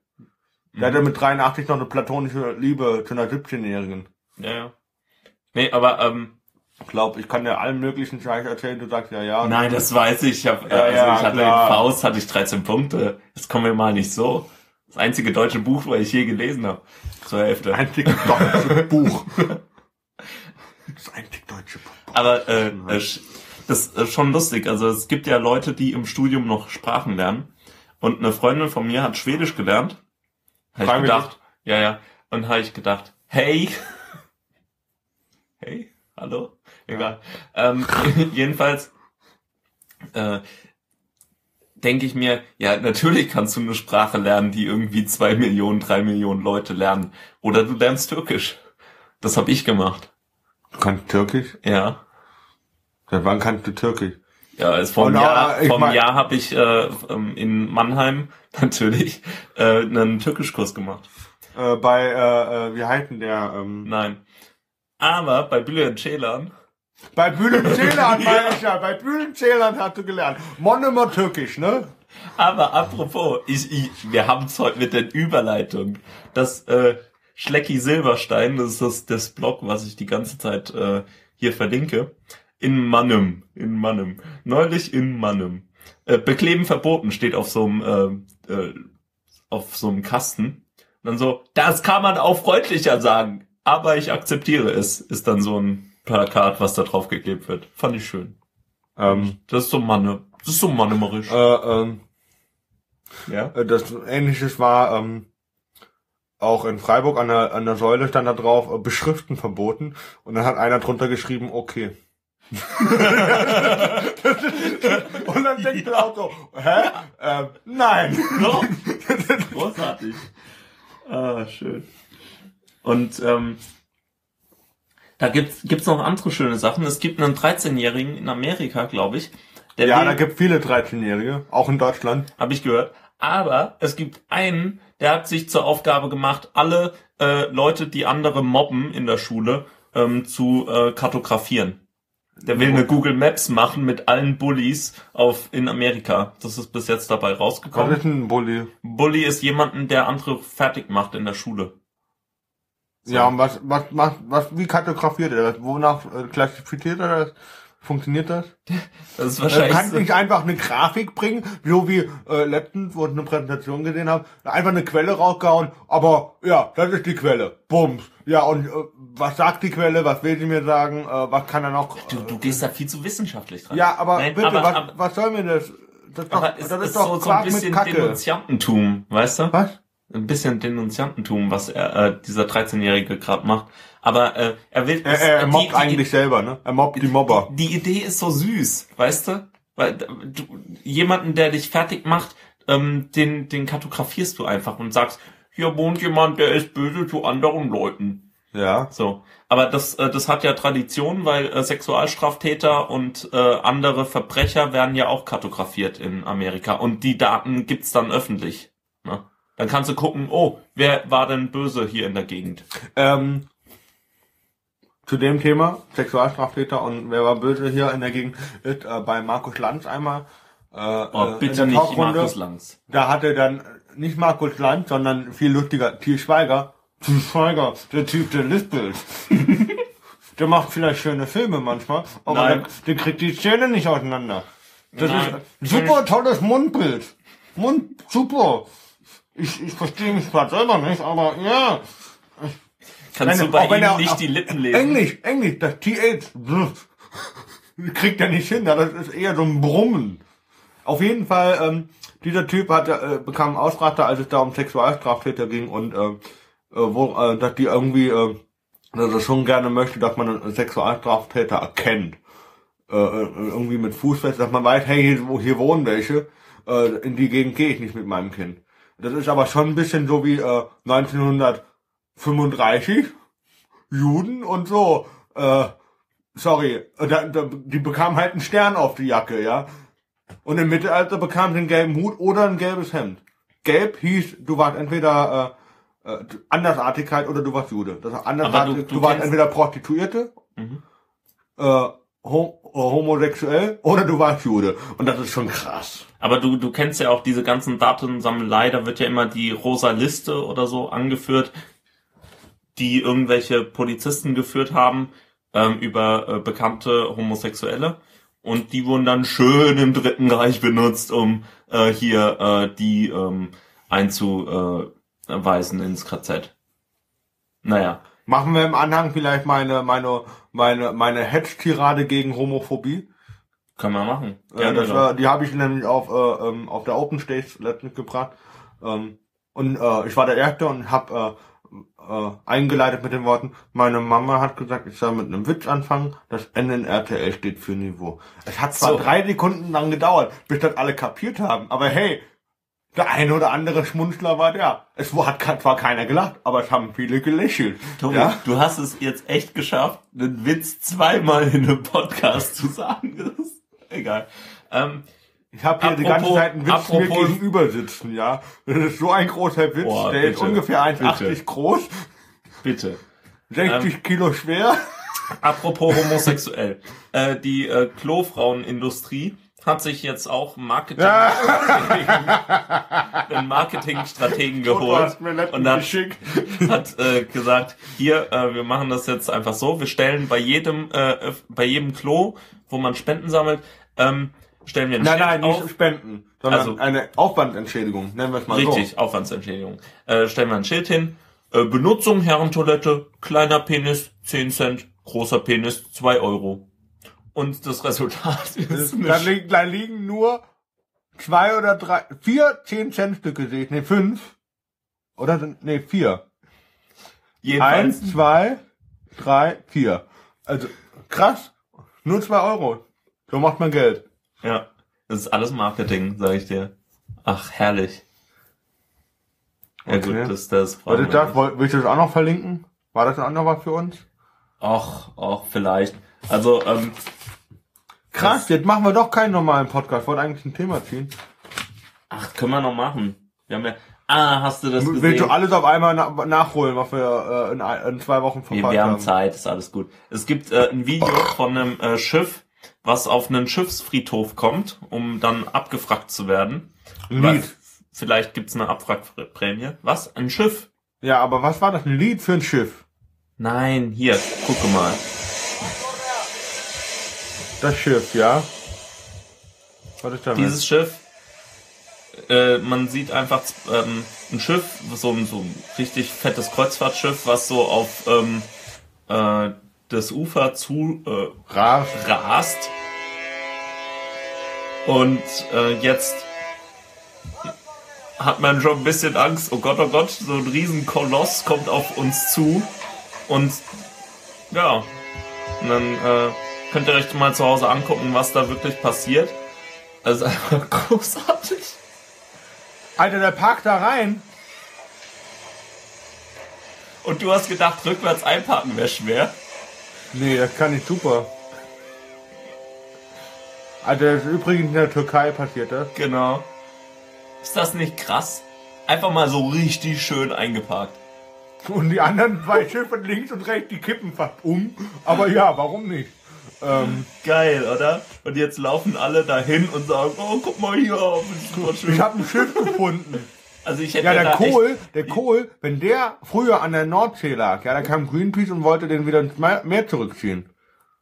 Der hatte mit 83 noch eine platonische Liebe zu einer 17-Jährigen. ja, ja. Nee, aber ähm, Ich glaube, ich kann dir allen möglichen Scheiß erzählen, du sagst ja, ja. nein, das weiß ich. Ich, hab, Ja, also ja, ich hatte klar. in Faust hatte ich 13 Punkte. Das kommen wir mal nicht so. Das einzige deutsche Buch, was ich je gelesen habe. Zur Hälfte. Einzig deutsche Buch. Das einzig deutsche Buch. Aber äh, das ist schon lustig. Also es gibt ja Leute, die im Studium noch Sprachen lernen. Und eine Freundin von mir hat Schwedisch gelernt. Habe ich gedacht. Ja, ja. Und habe ich gedacht, hey. Hey, hallo? Egal. Ähm, jedenfalls äh, denke ich mir, ja, natürlich kannst du eine Sprache lernen, die irgendwie zwei Millionen, drei Millionen Leute lernen. Oder du lernst Türkisch. Das habe ich gemacht. Du kannst Türkisch? Ja. Seit wann kannst du Türkisch? Ja, ist vom Und, Jahr, vom mein- Jahr habe ich äh, ähm, in Mannheim natürlich äh, einen Türkischkurs gemacht. Äh, bei, äh, äh, wie denn der? Ähm, Nein. Aber bei Bülent Ceylan, bei Bülent-Ceylan, meine ich ja. Bei Bülent-Ceylan hast du gelernt. Monomer Türkisch, ne? aber apropos, ich, ich, wir haben es heute mit der Überleitung. Das äh, Schlecki Silberstein, das ist das, das Blog, was ich die ganze Zeit äh, hier verlinke. In Mannem, in Mannem. Neulich in Mannem. Äh, Bekleben verboten steht auf so einem äh, äh, auf so einem Kasten. Und dann so, das kann man auch freundlicher sagen, aber ich akzeptiere es, ist dann so ein Plakat, was da drauf geklebt wird. Fand ich schön. Ähm, Das ist so Manne. Das ist so mannemerisch. äh, ähm, ja. äh, das Ähnliches war ähm, auch in Freiburg an der, an der Säule stand da drauf, äh, Beschriften verboten. Und dann hat einer drunter geschrieben, okay. Und dann denkt du auch so, hä? Ähm, nein. Doch. Großartig. Ah, schön. Und ähm, da gibt's gibt's noch andere schöne Sachen. Es gibt einen 13-Jährigen in Amerika, glaube ich. Der Ja, will- da gibt viele 13-Jährige, auch in Deutschland. habe ich gehört. Aber es gibt einen, der hat sich zur Aufgabe gemacht, alle äh, Leute, die andere mobben in der Schule, ähm, zu äh, kartografieren. Der will eine Google Maps machen mit allen Bullies auf in Amerika. Das ist bis jetzt dabei Was rausgekommen. ist ein Bulli? Bully ist jemanden, der andere fertig macht in der Schule. So. Ja, und was, was, was, was, wie kartografiert er das? Wonach äh, klassifiziert er das? Funktioniert das? Das ist Er wahrscheinlich. kann so- nicht einfach eine Grafik bringen, so wie äh, letztens, wo ich eine Präsentation gesehen habe, einfach eine Quelle rausgehauen, aber ja, das ist die Quelle. Bums. Ja, und äh, was sagt die Quelle? Was will sie mir sagen? Äh, was kann er noch? du, du gehst da viel zu wissenschaftlich dran. ja, aber Nein, bitte, aber, was, aber, was soll mir das? Das ist doch, das ist, ist doch so, so ein bisschen Kacke. Denunziantentum, weißt du? Was? Ein bisschen Denunziantentum, was er, äh, dieser 13-Jährige gerade macht. Aber äh, er will... Er, er, er mobbt die- eigentlich selber, ne? Er mobbt die Mobber. Die, die Idee ist so süß, weißt du? Weil du, jemanden, der dich fertig macht, ähm, den, den kartografierst du einfach und sagst, hier wohnt jemand, der ist böse zu anderen Leuten. Ja. So. Aber das, äh, das hat ja Tradition, weil äh, Sexualstraftäter und äh, andere Verbrecher werden ja auch kartografiert in Amerika. Und die Daten gibt's dann öffentlich. Ne? Dann kannst du gucken, oh, wer war denn böse hier in der Gegend? Ähm, zu dem Thema, Sexualstraftäter und wer war böse hier in der Gegend, ist äh, bei Markus Lanz einmal. Äh, Oh, äh, bitte nicht Talkrunde. Markus Lanz. Da hatte dann nicht Markus Lanz, sondern viel lustiger Til Schweiger Til Schweiger, der Typ, der lispelt. der macht vielleicht schöne Filme manchmal, aber der, der kriegt die Zähne nicht auseinander. Das Nein. ist ein super tolles Mundbild. Mund, super. Ich, ich verstehe mich gerade selber nicht, aber ja. Kannst Nein, du bei wenn ihm er- nicht die Lippen lesen? Englisch, Englisch, das TH. Kriegt er nicht hin, das ist eher so ein Brummen. Auf jeden Fall, ähm, dieser Typ hat, äh, bekam Ausraster, als es da um Sexualstraftäter ging und äh, äh, wo, äh, dass die irgendwie, äh, dass er schon gerne möchte, dass man einen Sexualstraftäter erkennt. Äh, äh, irgendwie mit Fußfest, dass man weiß, hey, hier, hier wohnen welche, äh, in die Gegend gehe ich nicht mit meinem Kind. Das ist aber schon ein bisschen so wie äh, 1935, Juden und so. Äh, sorry, da, da, die bekamen halt einen Stern auf die Jacke, ja. Und im Mittelalter bekamen sie einen gelben Hut oder ein gelbes Hemd. Gelb hieß, du warst entweder äh, äh, Andersartigkeit oder du warst Jude. Das heißt, Andersartig, du- du, du warst entweder Prostituierte, Mhm. äh, äh, homosexuell oder du warst Jude. Und das ist schon krass. Aber du, du kennst ja auch diese ganzen Datensammelei, da wird ja immer die rosa Liste oder so angeführt, die irgendwelche Polizisten geführt haben ähm, über äh, bekannte Homosexuelle. Und die wurden dann schön im Dritten Reich benutzt, um äh, hier äh, die ähm, einzuweisen ins KZ. Naja, Machen wir im Anhang vielleicht meine, meine, meine, meine Hetz-Tirade gegen Homophobie? können wir machen. Ja, Gerne das war, die habe ich nämlich auf, äh, ähm, auf der Open Stage letztens gebracht. Ähm, und äh, ich war der Erste und habe äh, äh, eingeleitet mit den Worten, meine Mama hat gesagt, ich soll mit einem Witz anfangen, das N in RTL steht für Niveau. Es hat zwar So. drei Sekunden lang gedauert, bis das alle kapiert haben, aber hey, der eine oder andere Schmunzler war da. Es hat zwar keiner gelacht, aber es haben viele gelächelt. Tobi, ja? du hast es jetzt echt geschafft, einen Witz zweimal in einem Podcast zu sagen. Das ist egal. Ähm, Ich habe hier die Apropos- ganze Zeit einen Witz mir apropos- gegenüber sitzen, ja. Das ist so ein großer Witz, Boah, der ist bitte, ungefähr 1,80 bitte. groß, bitte. 60 Kilo schwer. Apropos homosexuell. Äh, die äh, Klofrauenindustrie hat sich jetzt auch Marketing, einen Marketingstrategen geholt und hat, hat äh, gesagt, hier, äh, wir machen das jetzt einfach so, wir stellen bei jedem, äh, bei jedem Klo, wo man Spenden sammelt, ähm, stellen wir ein Nein, Schild nein, nicht auf. Spenden, sondern Also- eine Aufwandsentschädigung, nennen wir es mal Richtig, Aufwandsentschädigung. Äh, stellen wir ein Schild hin. Äh, Benutzung Herrentoilette, kleiner Penis 10 Cent, großer Penis 2 Euro. Und das Resultat ist Da, li da liegen nur zwei oder drei, vier 10 Cent Stücke sehe ich, nee, fünf. Oder, sind- nee, vier. jedenfalls. Eins, zwei, drei, vier. Also, krass. Nur zwei Euro. So macht man Geld. Ja, das ist alles Marketing, sag ich dir. Ach, herrlich. Ja Okay. gut, das, das ist wir das? Willst du das auch noch verlinken? War das auch noch was für uns? Ach, ach, vielleicht. Also, ähm, Krass, jetzt machen wir doch keinen normalen Podcast. Ich wollte eigentlich ein Thema ziehen. ach, können wir noch machen. Wir haben ja, ah, hast du das Willst gesehen? du alles auf einmal na nachholen, was wir äh, in, ein- in zwei Wochen verpasst wir haben? Zeit, ist alles gut. Es gibt äh, ein Video von einem äh, Schiff, was auf einen Schiffsfriedhof kommt, um dann abgefragt zu werden. Ein Weil Lied. Vielleicht gibt's eine Abwrackprämie. Was? Ein Schiff? Ja, aber was war das? Ein Lied für ein Schiff? Nein, hier, gucke mal. Das Schiff, ja. Was ist damit? Dieses Schiff, äh, man sieht einfach ähm, ein Schiff, so ein, so ein richtig fettes Kreuzfahrtschiff, was so auf ähm, äh, das Ufer zu äh, Ras. rast. Und äh, jetzt hat man schon ein bisschen Angst. Oh Gott, oh Gott, so ein riesen Koloss kommt auf uns zu. Und ja, und dann äh, könnt ihr euch mal zu Hause angucken, was da wirklich passiert. Also einfach großartig. Alter, der parkt da rein. Und du hast gedacht, rückwärts einparken wäre schwer. Nee, das kann ich super. Alter, das ist übrigens in der Türkei passiert das. Genau. Ist das nicht krass? Einfach mal so richtig schön eingeparkt. Und die anderen zwei Schiffe links und rechts, die kippen fast um. Aber ja, warum nicht? Ähm, Geil, oder? Und jetzt laufen alle dahin und sagen, oh, guck mal hier, ich habe ein Schiff gefunden. Also ich hätte Ja, der da Kohl, der Kohl, wenn der früher an der Nordsee lag, ja, dann kam Greenpeace und wollte den wieder ins Meer zurückziehen. Echt,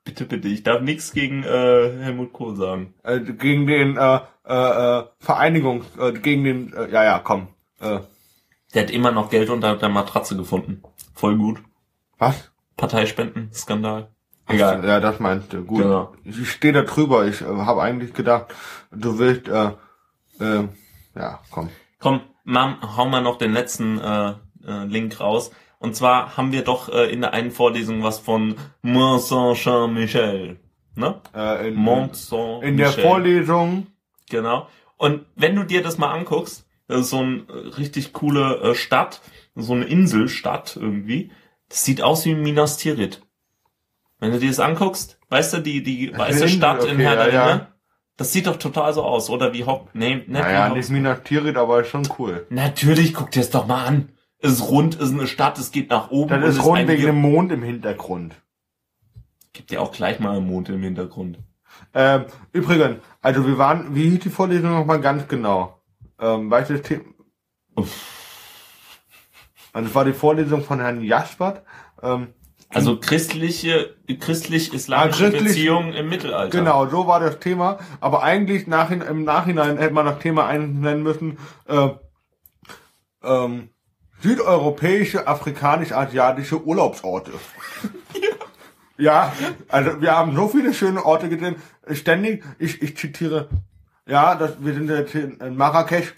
bitte, bitte, ich darf nichts gegen äh, Helmut Kohl sagen. Äh, gegen den äh, äh, äh, Vereinigung, äh, gegen den, äh, ja, ja, komm. Äh, Der hat immer noch Geld unter der Matratze gefunden. Voll gut. was? Parteispenden, Skandal. Egal, ja, das meinst du. Gut. Genau. Ich stehe da drüber. Ich äh, habe eigentlich gedacht, du willst, äh, äh, ja, komm. Komm, Mom, hau mal noch den letzten äh, äh, Link raus. Und zwar haben wir doch äh, in der einen Vorlesung was von Mont Saint-Michel. Ne? Äh, in, Mont Saint-Michel. in der Vorlesung. Genau. Und wenn du dir das mal anguckst, das ist so eine richtig coole äh, Stadt, so eine Inselstadt irgendwie. Das sieht aus wie Minas Tirith. Wenn du dir das anguckst, weißt du, die, die weiße ist Stadt okay, in Herr der ja, ja. Das sieht doch total so aus, oder wie Hopp, nee, nicht Naja, wie nicht Minas Tirith, aber ist schon cool. Natürlich, guck dir das doch mal an. Es ist rund, es ist eine Stadt, es geht nach oben. Das und ist rund ein wegen Ge- dem Mond im Hintergrund. Gibt ja auch gleich mal einen Mond im Hintergrund. Ähm, übrigens, also wir waren, wie hieß die Vorlesung nochmal ganz genau? Ähm, weißt du das Thema? Also es war die Vorlesung von Herrn Jaspert. Ähm, Also christliche, christlich-islamische Ah, christlich- Beziehungen im Mittelalter. Genau, so war das Thema. Aber eigentlich nachhin, im Nachhinein hätte man das Thema einnennen müssen, äh, ähm, südeuropäische, afrikanisch-asiatische Urlaubsorte. ja, also wir haben so viele schöne Orte gesehen. Ständig, ich, ich zitiere, ja, das, wir sind jetzt in in Marrakesch.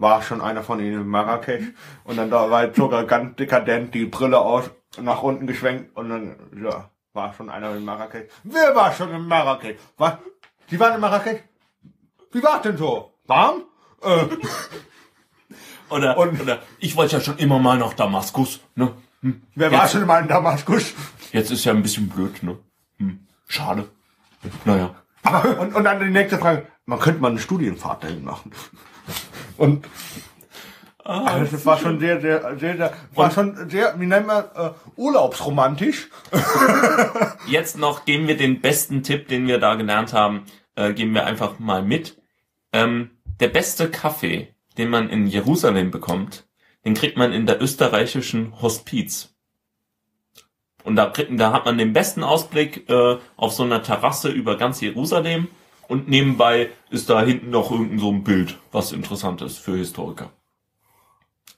War schon einer von ihnen in Marrakesch. Und dann da war jetzt sogar ganz dekadent die Brille aus, nach unten geschwenkt und dann, ja, war schon einer in Marrakesch. Wer war schon in Marrakesch? Was? Sie waren in Marrakesch? Wie war's denn so? Warm? Äh, Oder, Und- oder ich wollte ja schon immer mal nach Damaskus, ne? Hm. wer Jetzt- war schon mal in Damaskus? Jetzt ist ja ein bisschen blöd, ne? Hm. Schade. Naja. Aber, und, und dann die nächste Frage, man könnte mal eine Studienfahrt dahin machen. Und also das war schon sehr, sehr, sehr, sehr, war schon sehr, wie nennt man, äh, urlaubsromantisch. Jetzt noch geben wir den besten Tipp, den wir da gelernt haben, äh, geben wir einfach mal mit. Ähm, der beste Kaffee, den man in Jerusalem bekommt, den kriegt man in der österreichischen Hospiz. Und da, kriegt, da hat man den besten Ausblick äh, auf so einer Terrasse über ganz Jerusalem. Und nebenbei ist da hinten noch irgendein so ein Bild, was interessant ist für Historiker.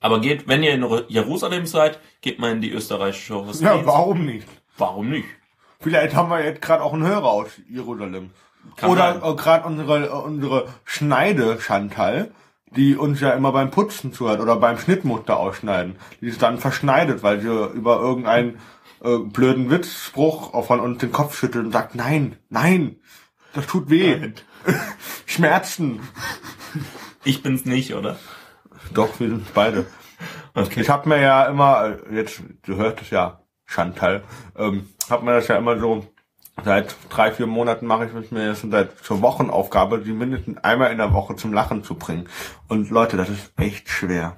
Aber geht, wenn ihr in Jerusalem seid, geht mal in die österreichische Hospiz. Ja, warum nicht? Warum nicht? Vielleicht haben wir jetzt gerade auch einen Hörer aus Jerusalem. Kann Oder äh, gerade unsere, äh, unsere Schneide Chantal, die uns ja immer beim Putzen zuhört oder beim Schnittmuster ausschneiden. Die ist dann verschneidet, weil sie über irgendeinen äh, blöden Witzspruch von uns den Kopf schüttelt und sagt, nein, nein, das tut weh. Schmerzen. Ich bin's nicht, oder? Doch, wir sind beide. Okay. Ich habe mir ja immer, jetzt, du hörst es ja, Chantal, ähm, hab mir das ja immer so, seit drei, vier Monaten mache ich es mir jetzt schon seit zur Wochenaufgabe, die mindestens einmal in der Woche zum Lachen zu bringen. Und Leute, das ist echt schwer.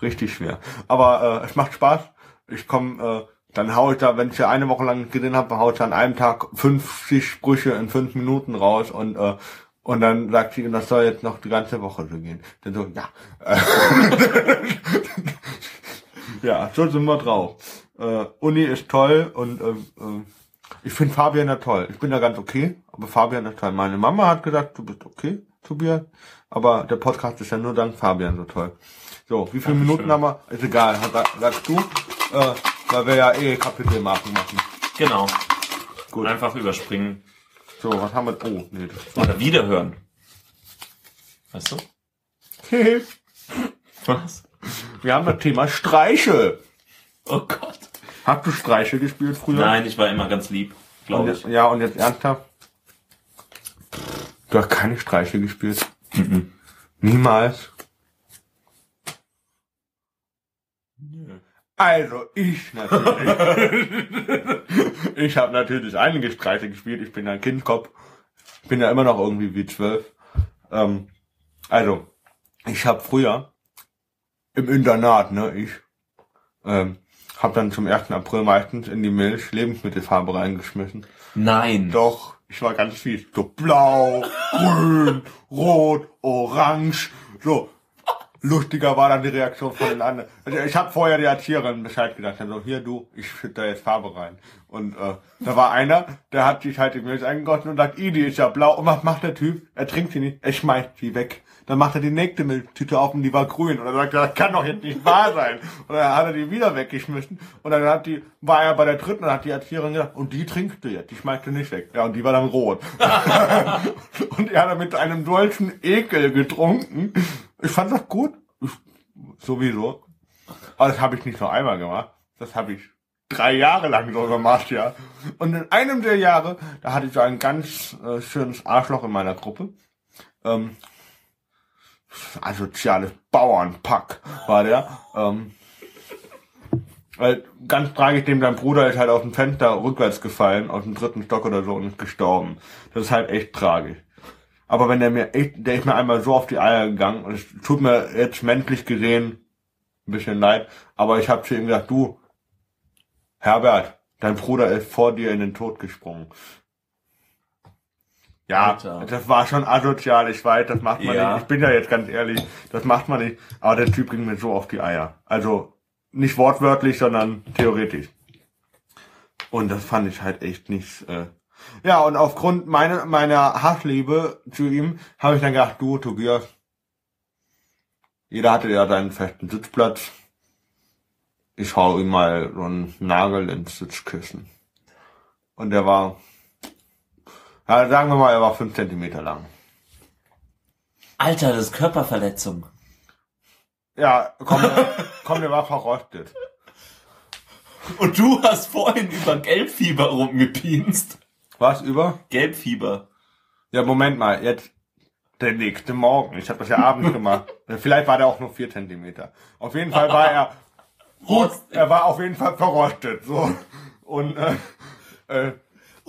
Richtig schwer. Aber äh, es macht Spaß. Ich komme, äh, dann hau ich da, wenn ich ja eine Woche lang gesehen habe, hau ich da an einem Tag 50 Sprüche in fünf Minuten raus und äh, und dann sagt sie, das soll jetzt noch die ganze Woche so gehen. Dann so, ja. ja, so sind wir drauf. Äh, Uni ist toll und äh, äh, ich finde Fabian ja toll. Ich bin da ganz okay, aber Fabian ist toll. Meine Mama hat gesagt, du bist okay, Tobias. Aber der Podcast ist ja nur dank Fabian so toll. So, wie viele Dankeschön. Minuten haben wir? Ist egal, sagst du. Äh, weil wir ja eh Kapitelmarken machen. Genau. Gut. Einfach überspringen So, was haben wir? Oh, nee, das oder wiederhören. Weißt du? Was? Wir haben das Thema Streiche. Oh Gott. Hast du Streiche gespielt früher? Nein, ich war immer ganz lieb, glaube ich. ja, und jetzt ernsthaft? Du hast keine Streiche gespielt. Mhm. Niemals. Nö. Also, ich natürlich. ich habe natürlich einige Streiche gespielt. Ich bin ein Kindkopf. Ich bin ja immer noch irgendwie wie zwölf. Ähm, also, ich habe früher im Internat, ne, ich, ähm, habe dann zum 1. April meistens in die Milch Lebensmittelfarbe reingeschmissen. Nein. Doch, ich war ganz fies. So blau, grün, rot, orange, so. Lustiger war dann die Reaktion von den anderen. Also ich habe vorher die Erzieherin Bescheid dann so, hier du, ich schütte da jetzt Farbe rein. Und äh, da war einer, der hat sich halt die Milch eingegossen und sagt, i, die ist ja blau. Und was macht der Typ? Er trinkt sie nicht, er schmeißt sie weg. Dann macht er die nächste Milchtüte auf und die war grün. Und dann sagt er, das kann doch jetzt nicht wahr sein. Und dann hat er die wieder weggeschmissen. Und dann hat die, war er bei der dritten und hat die Erzieherin gesagt, und die trinkst du jetzt, die schmeißt du nicht weg. Ja, und die war dann rot. und er hat dann mit einem solchen Ekel getrunken. Ich fand das gut. Ich, sowieso. Aber das habe ich nicht nur einmal gemacht. Das habe ich drei Jahre lang so gemacht, ja. Und in einem der Jahre, da hatte ich so ein ganz äh, schönes Arschloch in meiner Gruppe. Ähm, asoziales Bauernpack war der. Ähm, weil ganz tragisch, dem sein Bruder ist halt aus dem Fenster rückwärts gefallen, aus dem dritten Stock oder so und ist gestorben. Das ist halt echt tragisch. Aber wenn der mir echt, der ist mir einmal so auf die Eier gegangen und es tut mir jetzt menschlich gesehen ein bisschen leid, aber ich habe zu ihm gesagt, du, Herbert, dein Bruder ist vor dir in den Tod gesprungen. Ja, Alter. das war schon asozial, ich weiß, das macht man Ja. nicht. Ich bin ja jetzt ganz ehrlich, das macht man nicht. Aber der Typ ging mir so auf die Eier. Also nicht wortwörtlich, sondern theoretisch. Und das fand ich halt echt nicht. Äh ja, und aufgrund meiner, meiner Hassliebe zu ihm habe ich dann gedacht, du, Tobias, jeder hatte ja seinen festen Sitzplatz. Ich hau ihm mal so einen Nagel ins Sitzkissen. Und der war, ja, sagen wir mal, er war fünf Zentimeter lang. Alter, das ist Körperverletzung. Ja, komm, der, komm, der war verrostet. Und du hast vorhin über Gelbfieber rumgepienst. Was über? Gelbfieber. Ja, Moment mal, jetzt der nächste Morgen. Ich habe das ja abends gemacht. Vielleicht war der auch nur vier Zentimeter. Auf jeden Fall war er Rost. er war auf jeden Fall verrostet. So. Und äh, äh,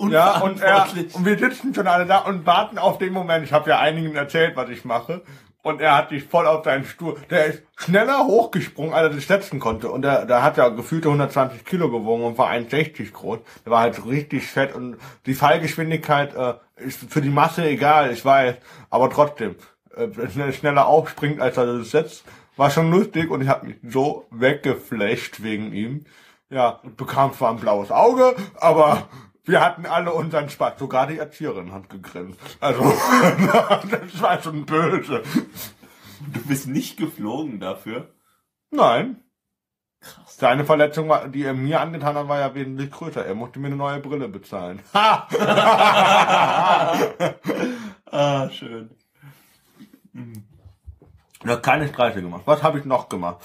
ja, und, er, und wir sitzen schon alle da und warten auf den Moment. Ich habe ja einigen erzählt, was ich mache. Und er hat sich voll auf seinen Stuhl. Der ist schneller hochgesprungen, als er sich setzen konnte. Und der, der hat ja gefühlte 120 Kilo gewogen und war 1,60 groß. Der war halt richtig fett. Und die Fallgeschwindigkeit äh, ist für die Masse egal, ich weiß. Aber trotzdem, äh, er schneller aufspringt, als er sich setzt, war schon lustig. Und ich habe mich so weggeflasht wegen ihm. Ja, bekam zwar ein blaues Auge, aber wir hatten alle unseren Spaß. Sogar die Erzieherin hat gegrinst. Also, das war schon böse. Du bist nicht geflogen dafür. Nein. Krass. Seine Verletzung, war, die er mir angetan hat, war ja wesentlich größer. Er musste mir eine neue Brille bezahlen. Ha! Ah, schön. Ja, keine Streiche gemacht. Was habe ich noch gemacht?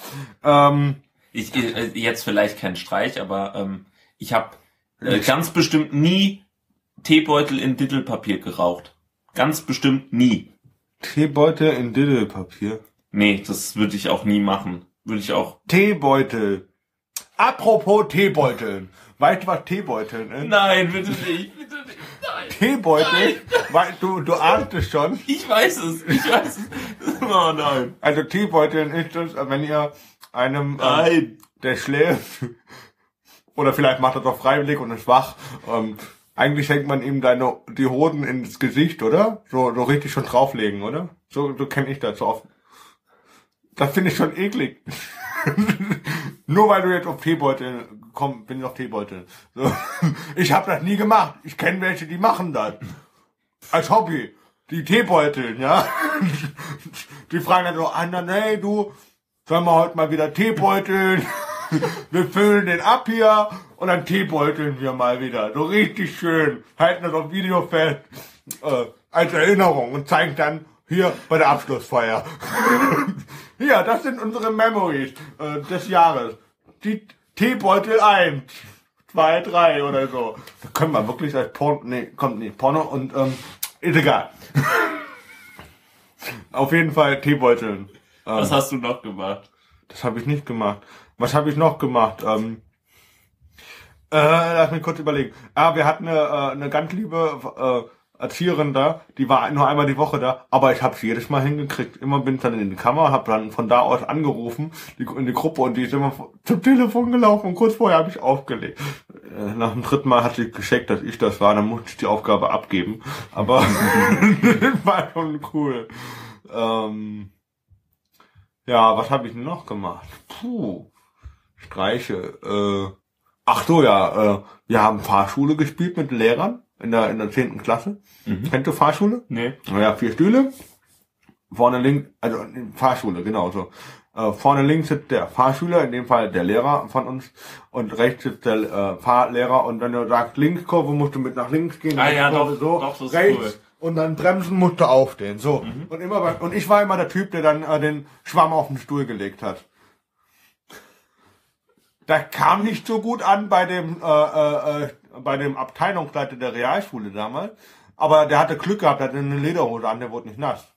Ähm, Ich, äh, jetzt vielleicht kein Streich, aber ähm, ich habe äh, ganz bestimmt nie Teebeutel in Dittelpapier geraucht. Ganz bestimmt nie. Teebeutel in Diddelpapier. Nee, das würde ich auch nie machen. Würde ich auch. Teebeutel. Apropos Teebeuteln. Weißt du, was Teebeuteln ist? Nein, bitte nicht, bitte nicht. Nein. Teebeutel, weil du, du ahnst es schon. Ich weiß es, ich weiß es. Oh nein. Also Teebeuteln ist es, wenn ihr einem, ähm, Nein. der schläft, oder vielleicht macht er doch freiwillig und ist wach, ähm, eigentlich hängt man ihm deine, die Hoden ins Gesicht, oder? So, so richtig schon drauflegen, oder? So, so kenne ich das so oft. Das finde ich schon eklig. Nur weil du jetzt auf Teebeutel komm, bin ich auf Teebeutel. So. Ich habe das nie gemacht. Ich kenne welche, die machen das. Als Hobby. Die Teebeuteln, ja. Die fragen dann so, Anna, nee, du, sollen wir heute mal wieder Teebeuteln? Wir füllen den ab hier und dann Teebeuteln wir mal wieder. So richtig schön. Halten das auf Video fest. Äh, als Erinnerung und zeigen dann hier bei der Abschlussfeier. Hier, das sind unsere Memories äh, des Jahres. Die Teebeutel 1, 2, 3 oder so. Da können wir wirklich als Porno, nee, kommt nicht, Porno und, ähm, ist egal. Auf jeden Fall Teebeuteln. Ähm, Was hast du noch gemacht? das habe ich nicht gemacht. Was habe ich noch gemacht? Ähm, äh, lass mich kurz überlegen. Ah, wir hatten eine, äh, eine ganz liebe äh, Erzieherin da, die war nur einmal die Woche da, aber ich habe sie jedes Mal hingekriegt. Immer bin ich dann in die Kammer, habe dann von da aus angerufen die, in die Gruppe und die ist immer zum Telefon gelaufen und kurz vorher habe ich aufgelegt. Äh, nach dem dritten Mal hat sie gescheckt, dass ich das war, dann musste ich die Aufgabe abgeben. Aber das war schon cool. Ähm, Ja, was habe ich noch gemacht? Puh, Streiche. Äh, ach so, ja, äh, wir haben Fahrschule gespielt mit Lehrern in der in der zehnten Klasse. Mhm. Kennt du Fahrschule? Nee. Naja, vier Stühle. Vorne links, also in Fahrschule, genau so. Äh, vorne links sitzt der Fahrschüler, in dem Fall der Lehrer von uns, und rechts sitzt der äh, Fahrlehrer. Und wenn du sagst Linkskurve, musst du mit nach links gehen. Ah, ja, doch, so, doch, das ist rechts. cool. Und dann bremsen musst du aufstehen. So. Mhm. Und immer bei, und ich war immer der Typ, der dann äh, den Schwamm auf den Stuhl gelegt hat. Das kam nicht so gut an bei dem äh, äh, äh, bei dem Abteilungsleiter der Realschule damals. Aber der hatte Glück gehabt, der hatte eine Lederhose an, der wurde nicht nass.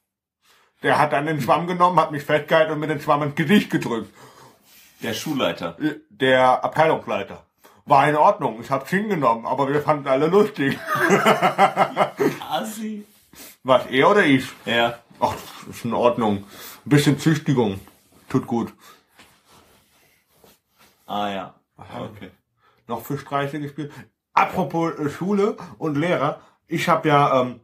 Der hat dann den Schwamm genommen, hat mich festgehalten und mir den Schwamm ins Gesicht gedrückt. Der Schulleiter. Der Abteilungsleiter. War in Ordnung, ich hab's hingenommen, aber wir fanden alle lustig. Assi. Was, er oder ich? Ja. Ach, ist in Ordnung. Ein bisschen Züchtigung. Tut gut. Ah ja. Okay. Noch für Streiche gespielt. Apropos äh, Schule und Lehrer. Ich habe ja, ähm,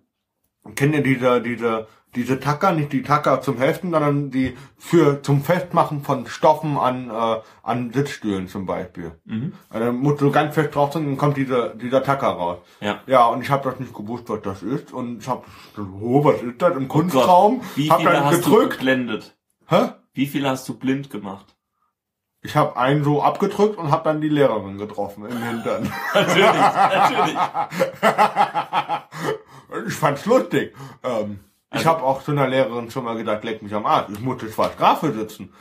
kennt ihr diese, diese, diese Tacker, nicht die Tacker zum Heften, sondern die für zum Festmachen von Stoffen an, äh, an Sitzstühlen zum Beispiel. Mhm. Also musst du ganz fest drauf sind, dann kommt dieser, dieser Tacker raus. Ja. Ja, und ich habe das nicht gewusst, was das ist. Und ich habe, oh, was ist das? Im Oh Gott. Kunstraum. Wie hab viele dann hast du gedrückt. geblendet? Hä? Wie viele hast du blind gemacht? Ich habe einen so abgedrückt und habe dann die Lehrerin getroffen im Hintern. Natürlich, natürlich. ich fand's lustig. Ähm, ich Also- habe auch zu einer Lehrerin schon mal gedacht, leck mich am Arsch. Ich musste zwar Strafe sitzen.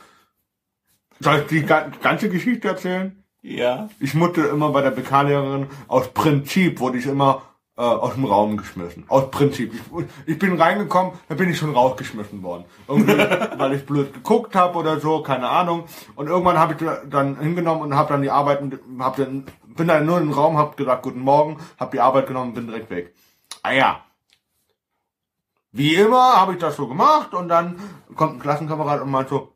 Soll ich die ga- ganze Geschichte erzählen? Ja. Ich musste immer bei der BK-Lehrerin aus Prinzip wurde ich immer äh, aus dem Raum geschmissen. Aus Prinzip. Ich, ich bin reingekommen, da bin ich schon rausgeschmissen worden. Irgendwie, weil ich blöd geguckt habe oder so, keine Ahnung. Und irgendwann habe ich dann hingenommen und habe dann die Arbeiten, hab dann, bin dann nur in den Raum, habe gesagt, guten Morgen, habe die Arbeit genommen und bin direkt weg. Ah ja. Wie immer habe ich das so gemacht und dann kommt ein Klassenkamerad und meint so,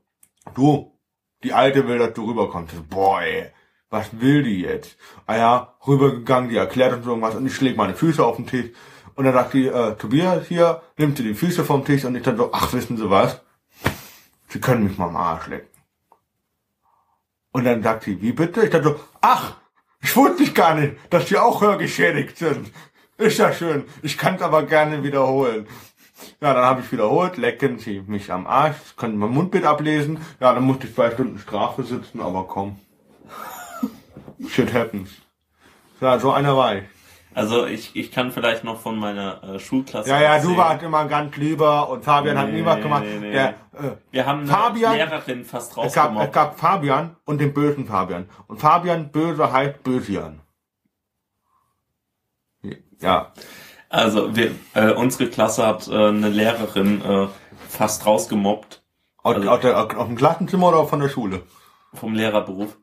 du, die Alte will, dass du rüberkommst. Boah, ey, was will die jetzt? Ah ja, rübergegangen, die erklärt uns irgendwas und ich schläg meine Füße auf den Tisch. Und dann sagt die, äh, Tobias hier, nimmt sie die Füße vom Tisch und ich dann so, ach, wissen Sie was? Sie können mich mal am Arsch lecken. Und dann sagt sie, wie bitte? Ich dann so, ach, ich wusste ich gar nicht, dass die auch hörgeschädigt sind. Ist ja schön, ich kann es aber gerne wiederholen. Ja, dann habe ich wiederholt, lecken sie mich am Arsch, konnte mein Mundbild ablesen. Ja, dann musste ich zwei Stunden Strafe sitzen, aber komm. Shit happens. Ja, so einer war ich. Also ich, ich kann vielleicht noch von meiner äh, Schulklasse Ja, ja, du erzählen. warst immer ganz lieber und Fabian hat nie Nee, was gemacht. nee, nee. Der, äh, Wir haben eine Fabian- Lehrerin fast es, gab, es gab Fabian und den bösen Fabian. Und Fabian böse heißt Bösian. Ja. Also wir, äh, unsere Klasse hat äh, eine Lehrerin äh, fast rausgemobbt Aus, Also- aus, der, aus dem Klassenzimmer oder von der Schule? vom Lehrerberuf.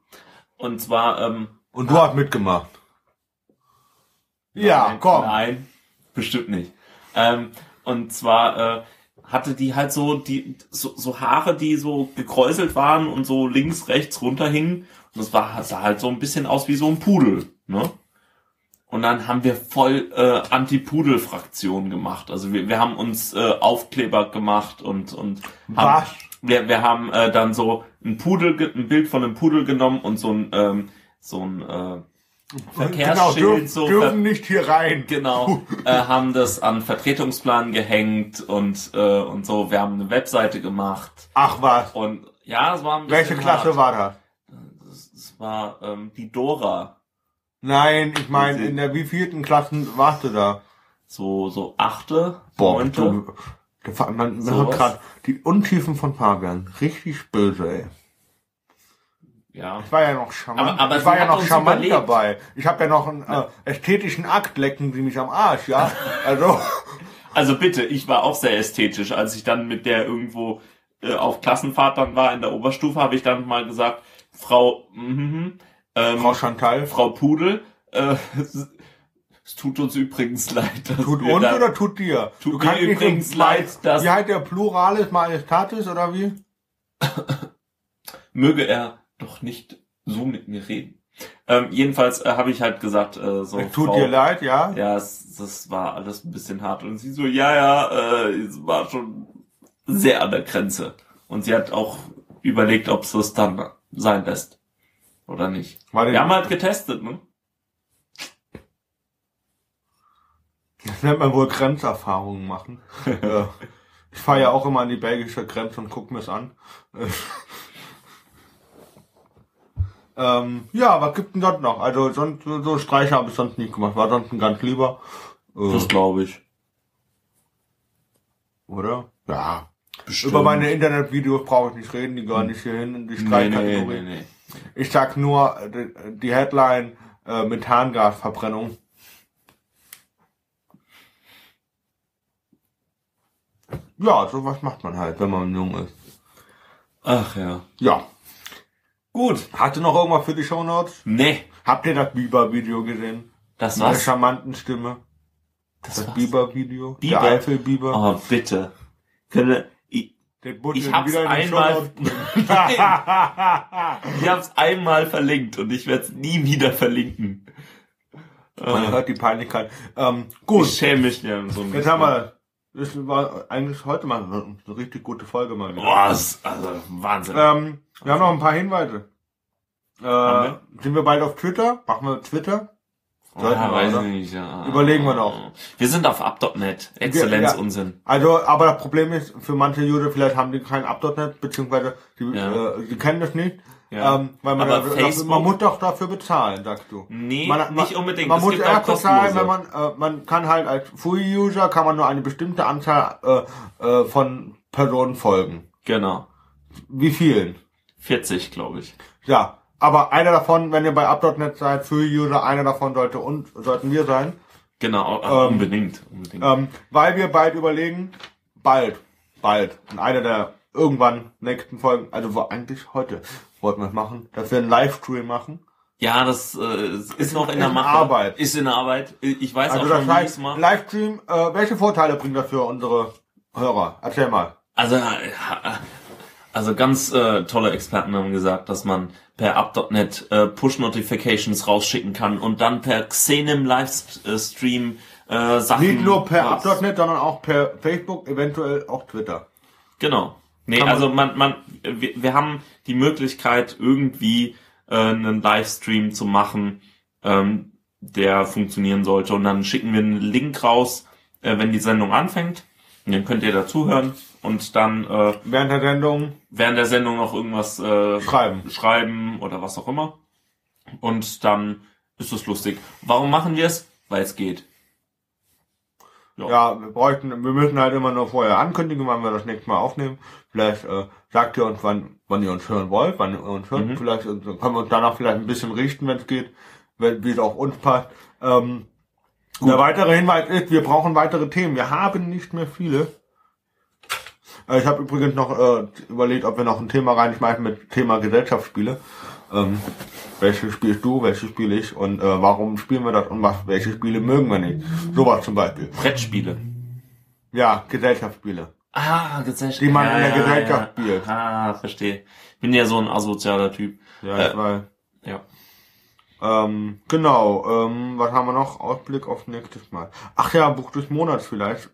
Und zwar ähm, Und du hast mitgemacht. Ja, Nein, komm. Nein, bestimmt nicht. Ähm, und zwar äh, hatte die halt so die so, so Haare, die so gekräuselt waren und so links, rechts runterhingen. Und das war sah halt so ein bisschen aus wie so ein Pudel, ne? Und dann haben wir voll äh, Anti-Pudel-Fraktion gemacht. Also wir, wir haben uns äh, Aufkleber gemacht und und haben, Was? Wir, wir haben äh, dann so ein Pudel, ein Bild von einem Pudel genommen und so ein ähm, so ein äh, Verkehrsschild genau, dürfen, so dürfen nicht hier rein. Genau, äh, haben das an Vertretungsplan gehängt und äh, und so. Wir haben eine Webseite gemacht Ach was. und ja, es war ein bisschen Welche Klasse hart. war das? Das, das war ähm, die Dora, Nein, ich meine, in der wievielten Klassen warst du da? so so achte, Boah, neunte. du, man, man hört gerade die Untiefen von Fabian. Richtig böse, ey. Ja, Ich war ja noch charmant. Aber- aber ich war ja hat noch charmant überlebt. dabei. Ich habe ja noch einen äh, ästhetischen Akt, lecken sie mich am Arsch, ja? Also, also bitte, ich war auch sehr ästhetisch, als ich dann mit der irgendwo äh, auf Klassenfahrt dann war in der Oberstufe, habe ich dann mal gesagt, Frau, mhm, ähm, Frau Chantal, Frau Pudel, äh, es, tut uns übrigens leid, dass tut uns oder tut dir? Tut mir übrigens im- leid, dass- Wie heißt der Pluralis Majestatis oder wie? möge er doch nicht so mit mir reden. Ähm, jedenfalls äh, habe ich halt gesagt, äh, so Es tut Frau, dir leid, ja? ja, es, das war alles ein bisschen hart und sie so, ja, ja, äh, es war schon sehr an der Grenze. Und sie hat auch überlegt, ob es das dann sein lässt. Oder nicht. Wir haben halt getestet, ne? Das nennt man wohl Grenzerfahrungen machen. ich fahre ja auch immer an die belgische Grenze und guck mir's an. Äh, ähm, ja, was gibt denn dort noch? Also sonst, so Streiche habe ich sonst nicht gemacht. War sonst ein ganz lieber. Äh, Das glaube ich. oder? Ja. Bestimmt. Über meine Internetvideos brauche ich nicht reden, die gehören nicht hierhin in die nee, nee, Streitkategorie. nee, nee. Ich sag nur äh, die, die Headline äh, Methangasverbrennung. Ja, sowas macht man halt, wenn man jung ist. Ach ja. Ja. Gut. Hatte noch irgendwas für die Shownotes? Nee. Habt ihr das Biber-Video gesehen? Das Mit der charmanten Stimme. Das Das? Biber-Video. Bieber? Der Eifel-Biber. Oh, bitte. Könne, ich, ich hab's einmal, ich hab's einmal verlinkt und ich werde es nie wieder verlinken. Man Äh, hört die Peinlichkeit. Ähm, gut. Ich schäme mich ja so ein Jetzt haben wir, das war eigentlich heute mal eine richtig gute Folge mal wieder. Boah, also Wahnsinn. Ähm, wir haben noch ein paar Hinweise. Äh, Haben sind wir bald auf Twitter? Machen wir Twitter? sollten ja, wir, weiß oder? ich nicht, ja. Überlegen wir noch. Wir sind auf up.net. Exzellenz Ja. Unsinn. Also, aber das Problem ist, für manche User, vielleicht haben die kein Up.net, beziehungsweise die, Ja. äh, die kennen das nicht. Ja. Ähm, weil man, Aber da, Facebook- man muss doch dafür bezahlen, sagst du. Nee, man, nicht man, unbedingt. Man Es muss erst auch bezahlen, wenn man, äh, man kann halt als Free-User kann man nur eine bestimmte Anzahl äh, äh, von Personen folgen. Genau. Wie vielen? 40, glaube ich. Ja, aber einer davon, wenn ihr bei Up.net seid, Free-User, einer davon sollte und sollten wir sein. Genau, Ähm, unbedingt. unbedingt. Ähm, weil wir bald überlegen, bald, bald, in einer der irgendwann nächsten Folgen, also wo eigentlich heute wollten wir machen, dass wir einen Livestream machen. ja, das äh, ist noch in ist der in Mache. Arbeit. Ist in der Arbeit. Ich weiß Also auch das schon, wie heißt, mache. Livestream, äh, welche Vorteile bringt das für unsere Hörer? Erzähl mal. Also, äh, also ganz äh, tolle Experten haben gesagt, dass man per up.net äh, Push-Notifications rausschicken kann und dann per Xenim Livestream äh, Sachen. Nicht nur per Up.net, sondern auch per Facebook, eventuell auch Twitter. Genau. Nee, Kann also man, man, wir, wir haben die Möglichkeit, irgendwie äh, einen Livestream zu machen, ähm, der funktionieren sollte. Und dann schicken wir einen Link raus, äh, wenn die Sendung anfängt. Und dann könnt ihr dazuhören und dann äh, Während der Sendung während der Sendung noch irgendwas äh, schreiben. schreiben oder was auch immer. Und dann ist es lustig. Warum machen wir es? Weil es geht. Ja, wir bräuchten, wir müssen halt immer nur vorher ankündigen, wann wir das nächste Mal aufnehmen. Vielleicht äh, sagt ihr uns, wann, wann ihr uns hören wollt, wann ihr uns hört. Mhm. Vielleicht äh, können wir uns danach vielleicht ein bisschen richten, wenn es geht, wenn, wie es auf uns passt. Ähm, der weitere Hinweis ist, wir brauchen weitere Themen. Wir haben nicht mehr viele. Äh, ich habe übrigens noch äh, überlegt, ob wir noch ein Thema reinschmeißen mit Thema Gesellschaftsspiele. Ähm, welche spielst du, welche spiele ich und äh, warum spielen wir das und was, welche Spiele mögen wir nicht. Sowas zum Beispiel. Brettspiele. Ja, Gesellschaftsspiele. Ah, Gesellschaft. Die man in der Gesellschaft spielt. Ah, verstehe. Bin ja so ein asozialer Typ. Ja, Äh, ich weiß. Ja. Ähm, genau, ähm, was haben wir noch? Ausblick auf nächstes Mal. Ach ja, Buch des Monats vielleicht.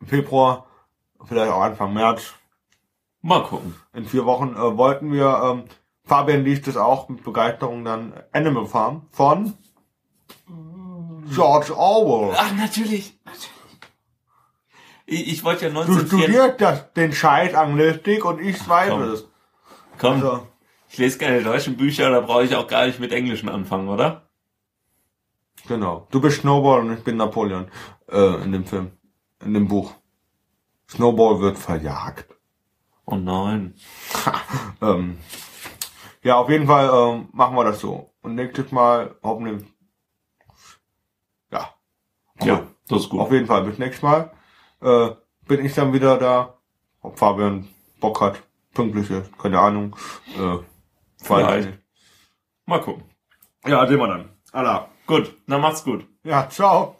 Im Februar, vielleicht auch Anfang März. Mal gucken. In vier Wochen äh, wollten wir, ähm, Fabian liest es auch mit Begeisterung dann Animal Farm von George Orwell. Ach, natürlich. Ich, ich wollte ja Du 1984. studierst das, den Scheiß Anglistik und ich weiß komm. es. Komm, Also, ich lese keine deutschen Bücher, da brauche ich auch gar nicht mit Englischen anfangen, oder? Genau. Du bist Snowball und ich bin Napoleon. Äh, in dem Film. In dem Buch. Snowball wird verjagt. Oh nein. Ähm, ja, auf jeden Fall ähm, machen wir das so. Und nächstes Mal hoffentlich. Ja. Cool. Ja, das ist gut. Auf jeden Fall. Bis nächstes Mal. Äh, bin ich dann wieder da. Ob Fabian Bock hat. Pünktlich ist. Keine Ahnung. Äh, Vielleicht. Mal gucken. Ja, sehen wir dann. Allah. Gut, dann macht's gut. Ja, ciao.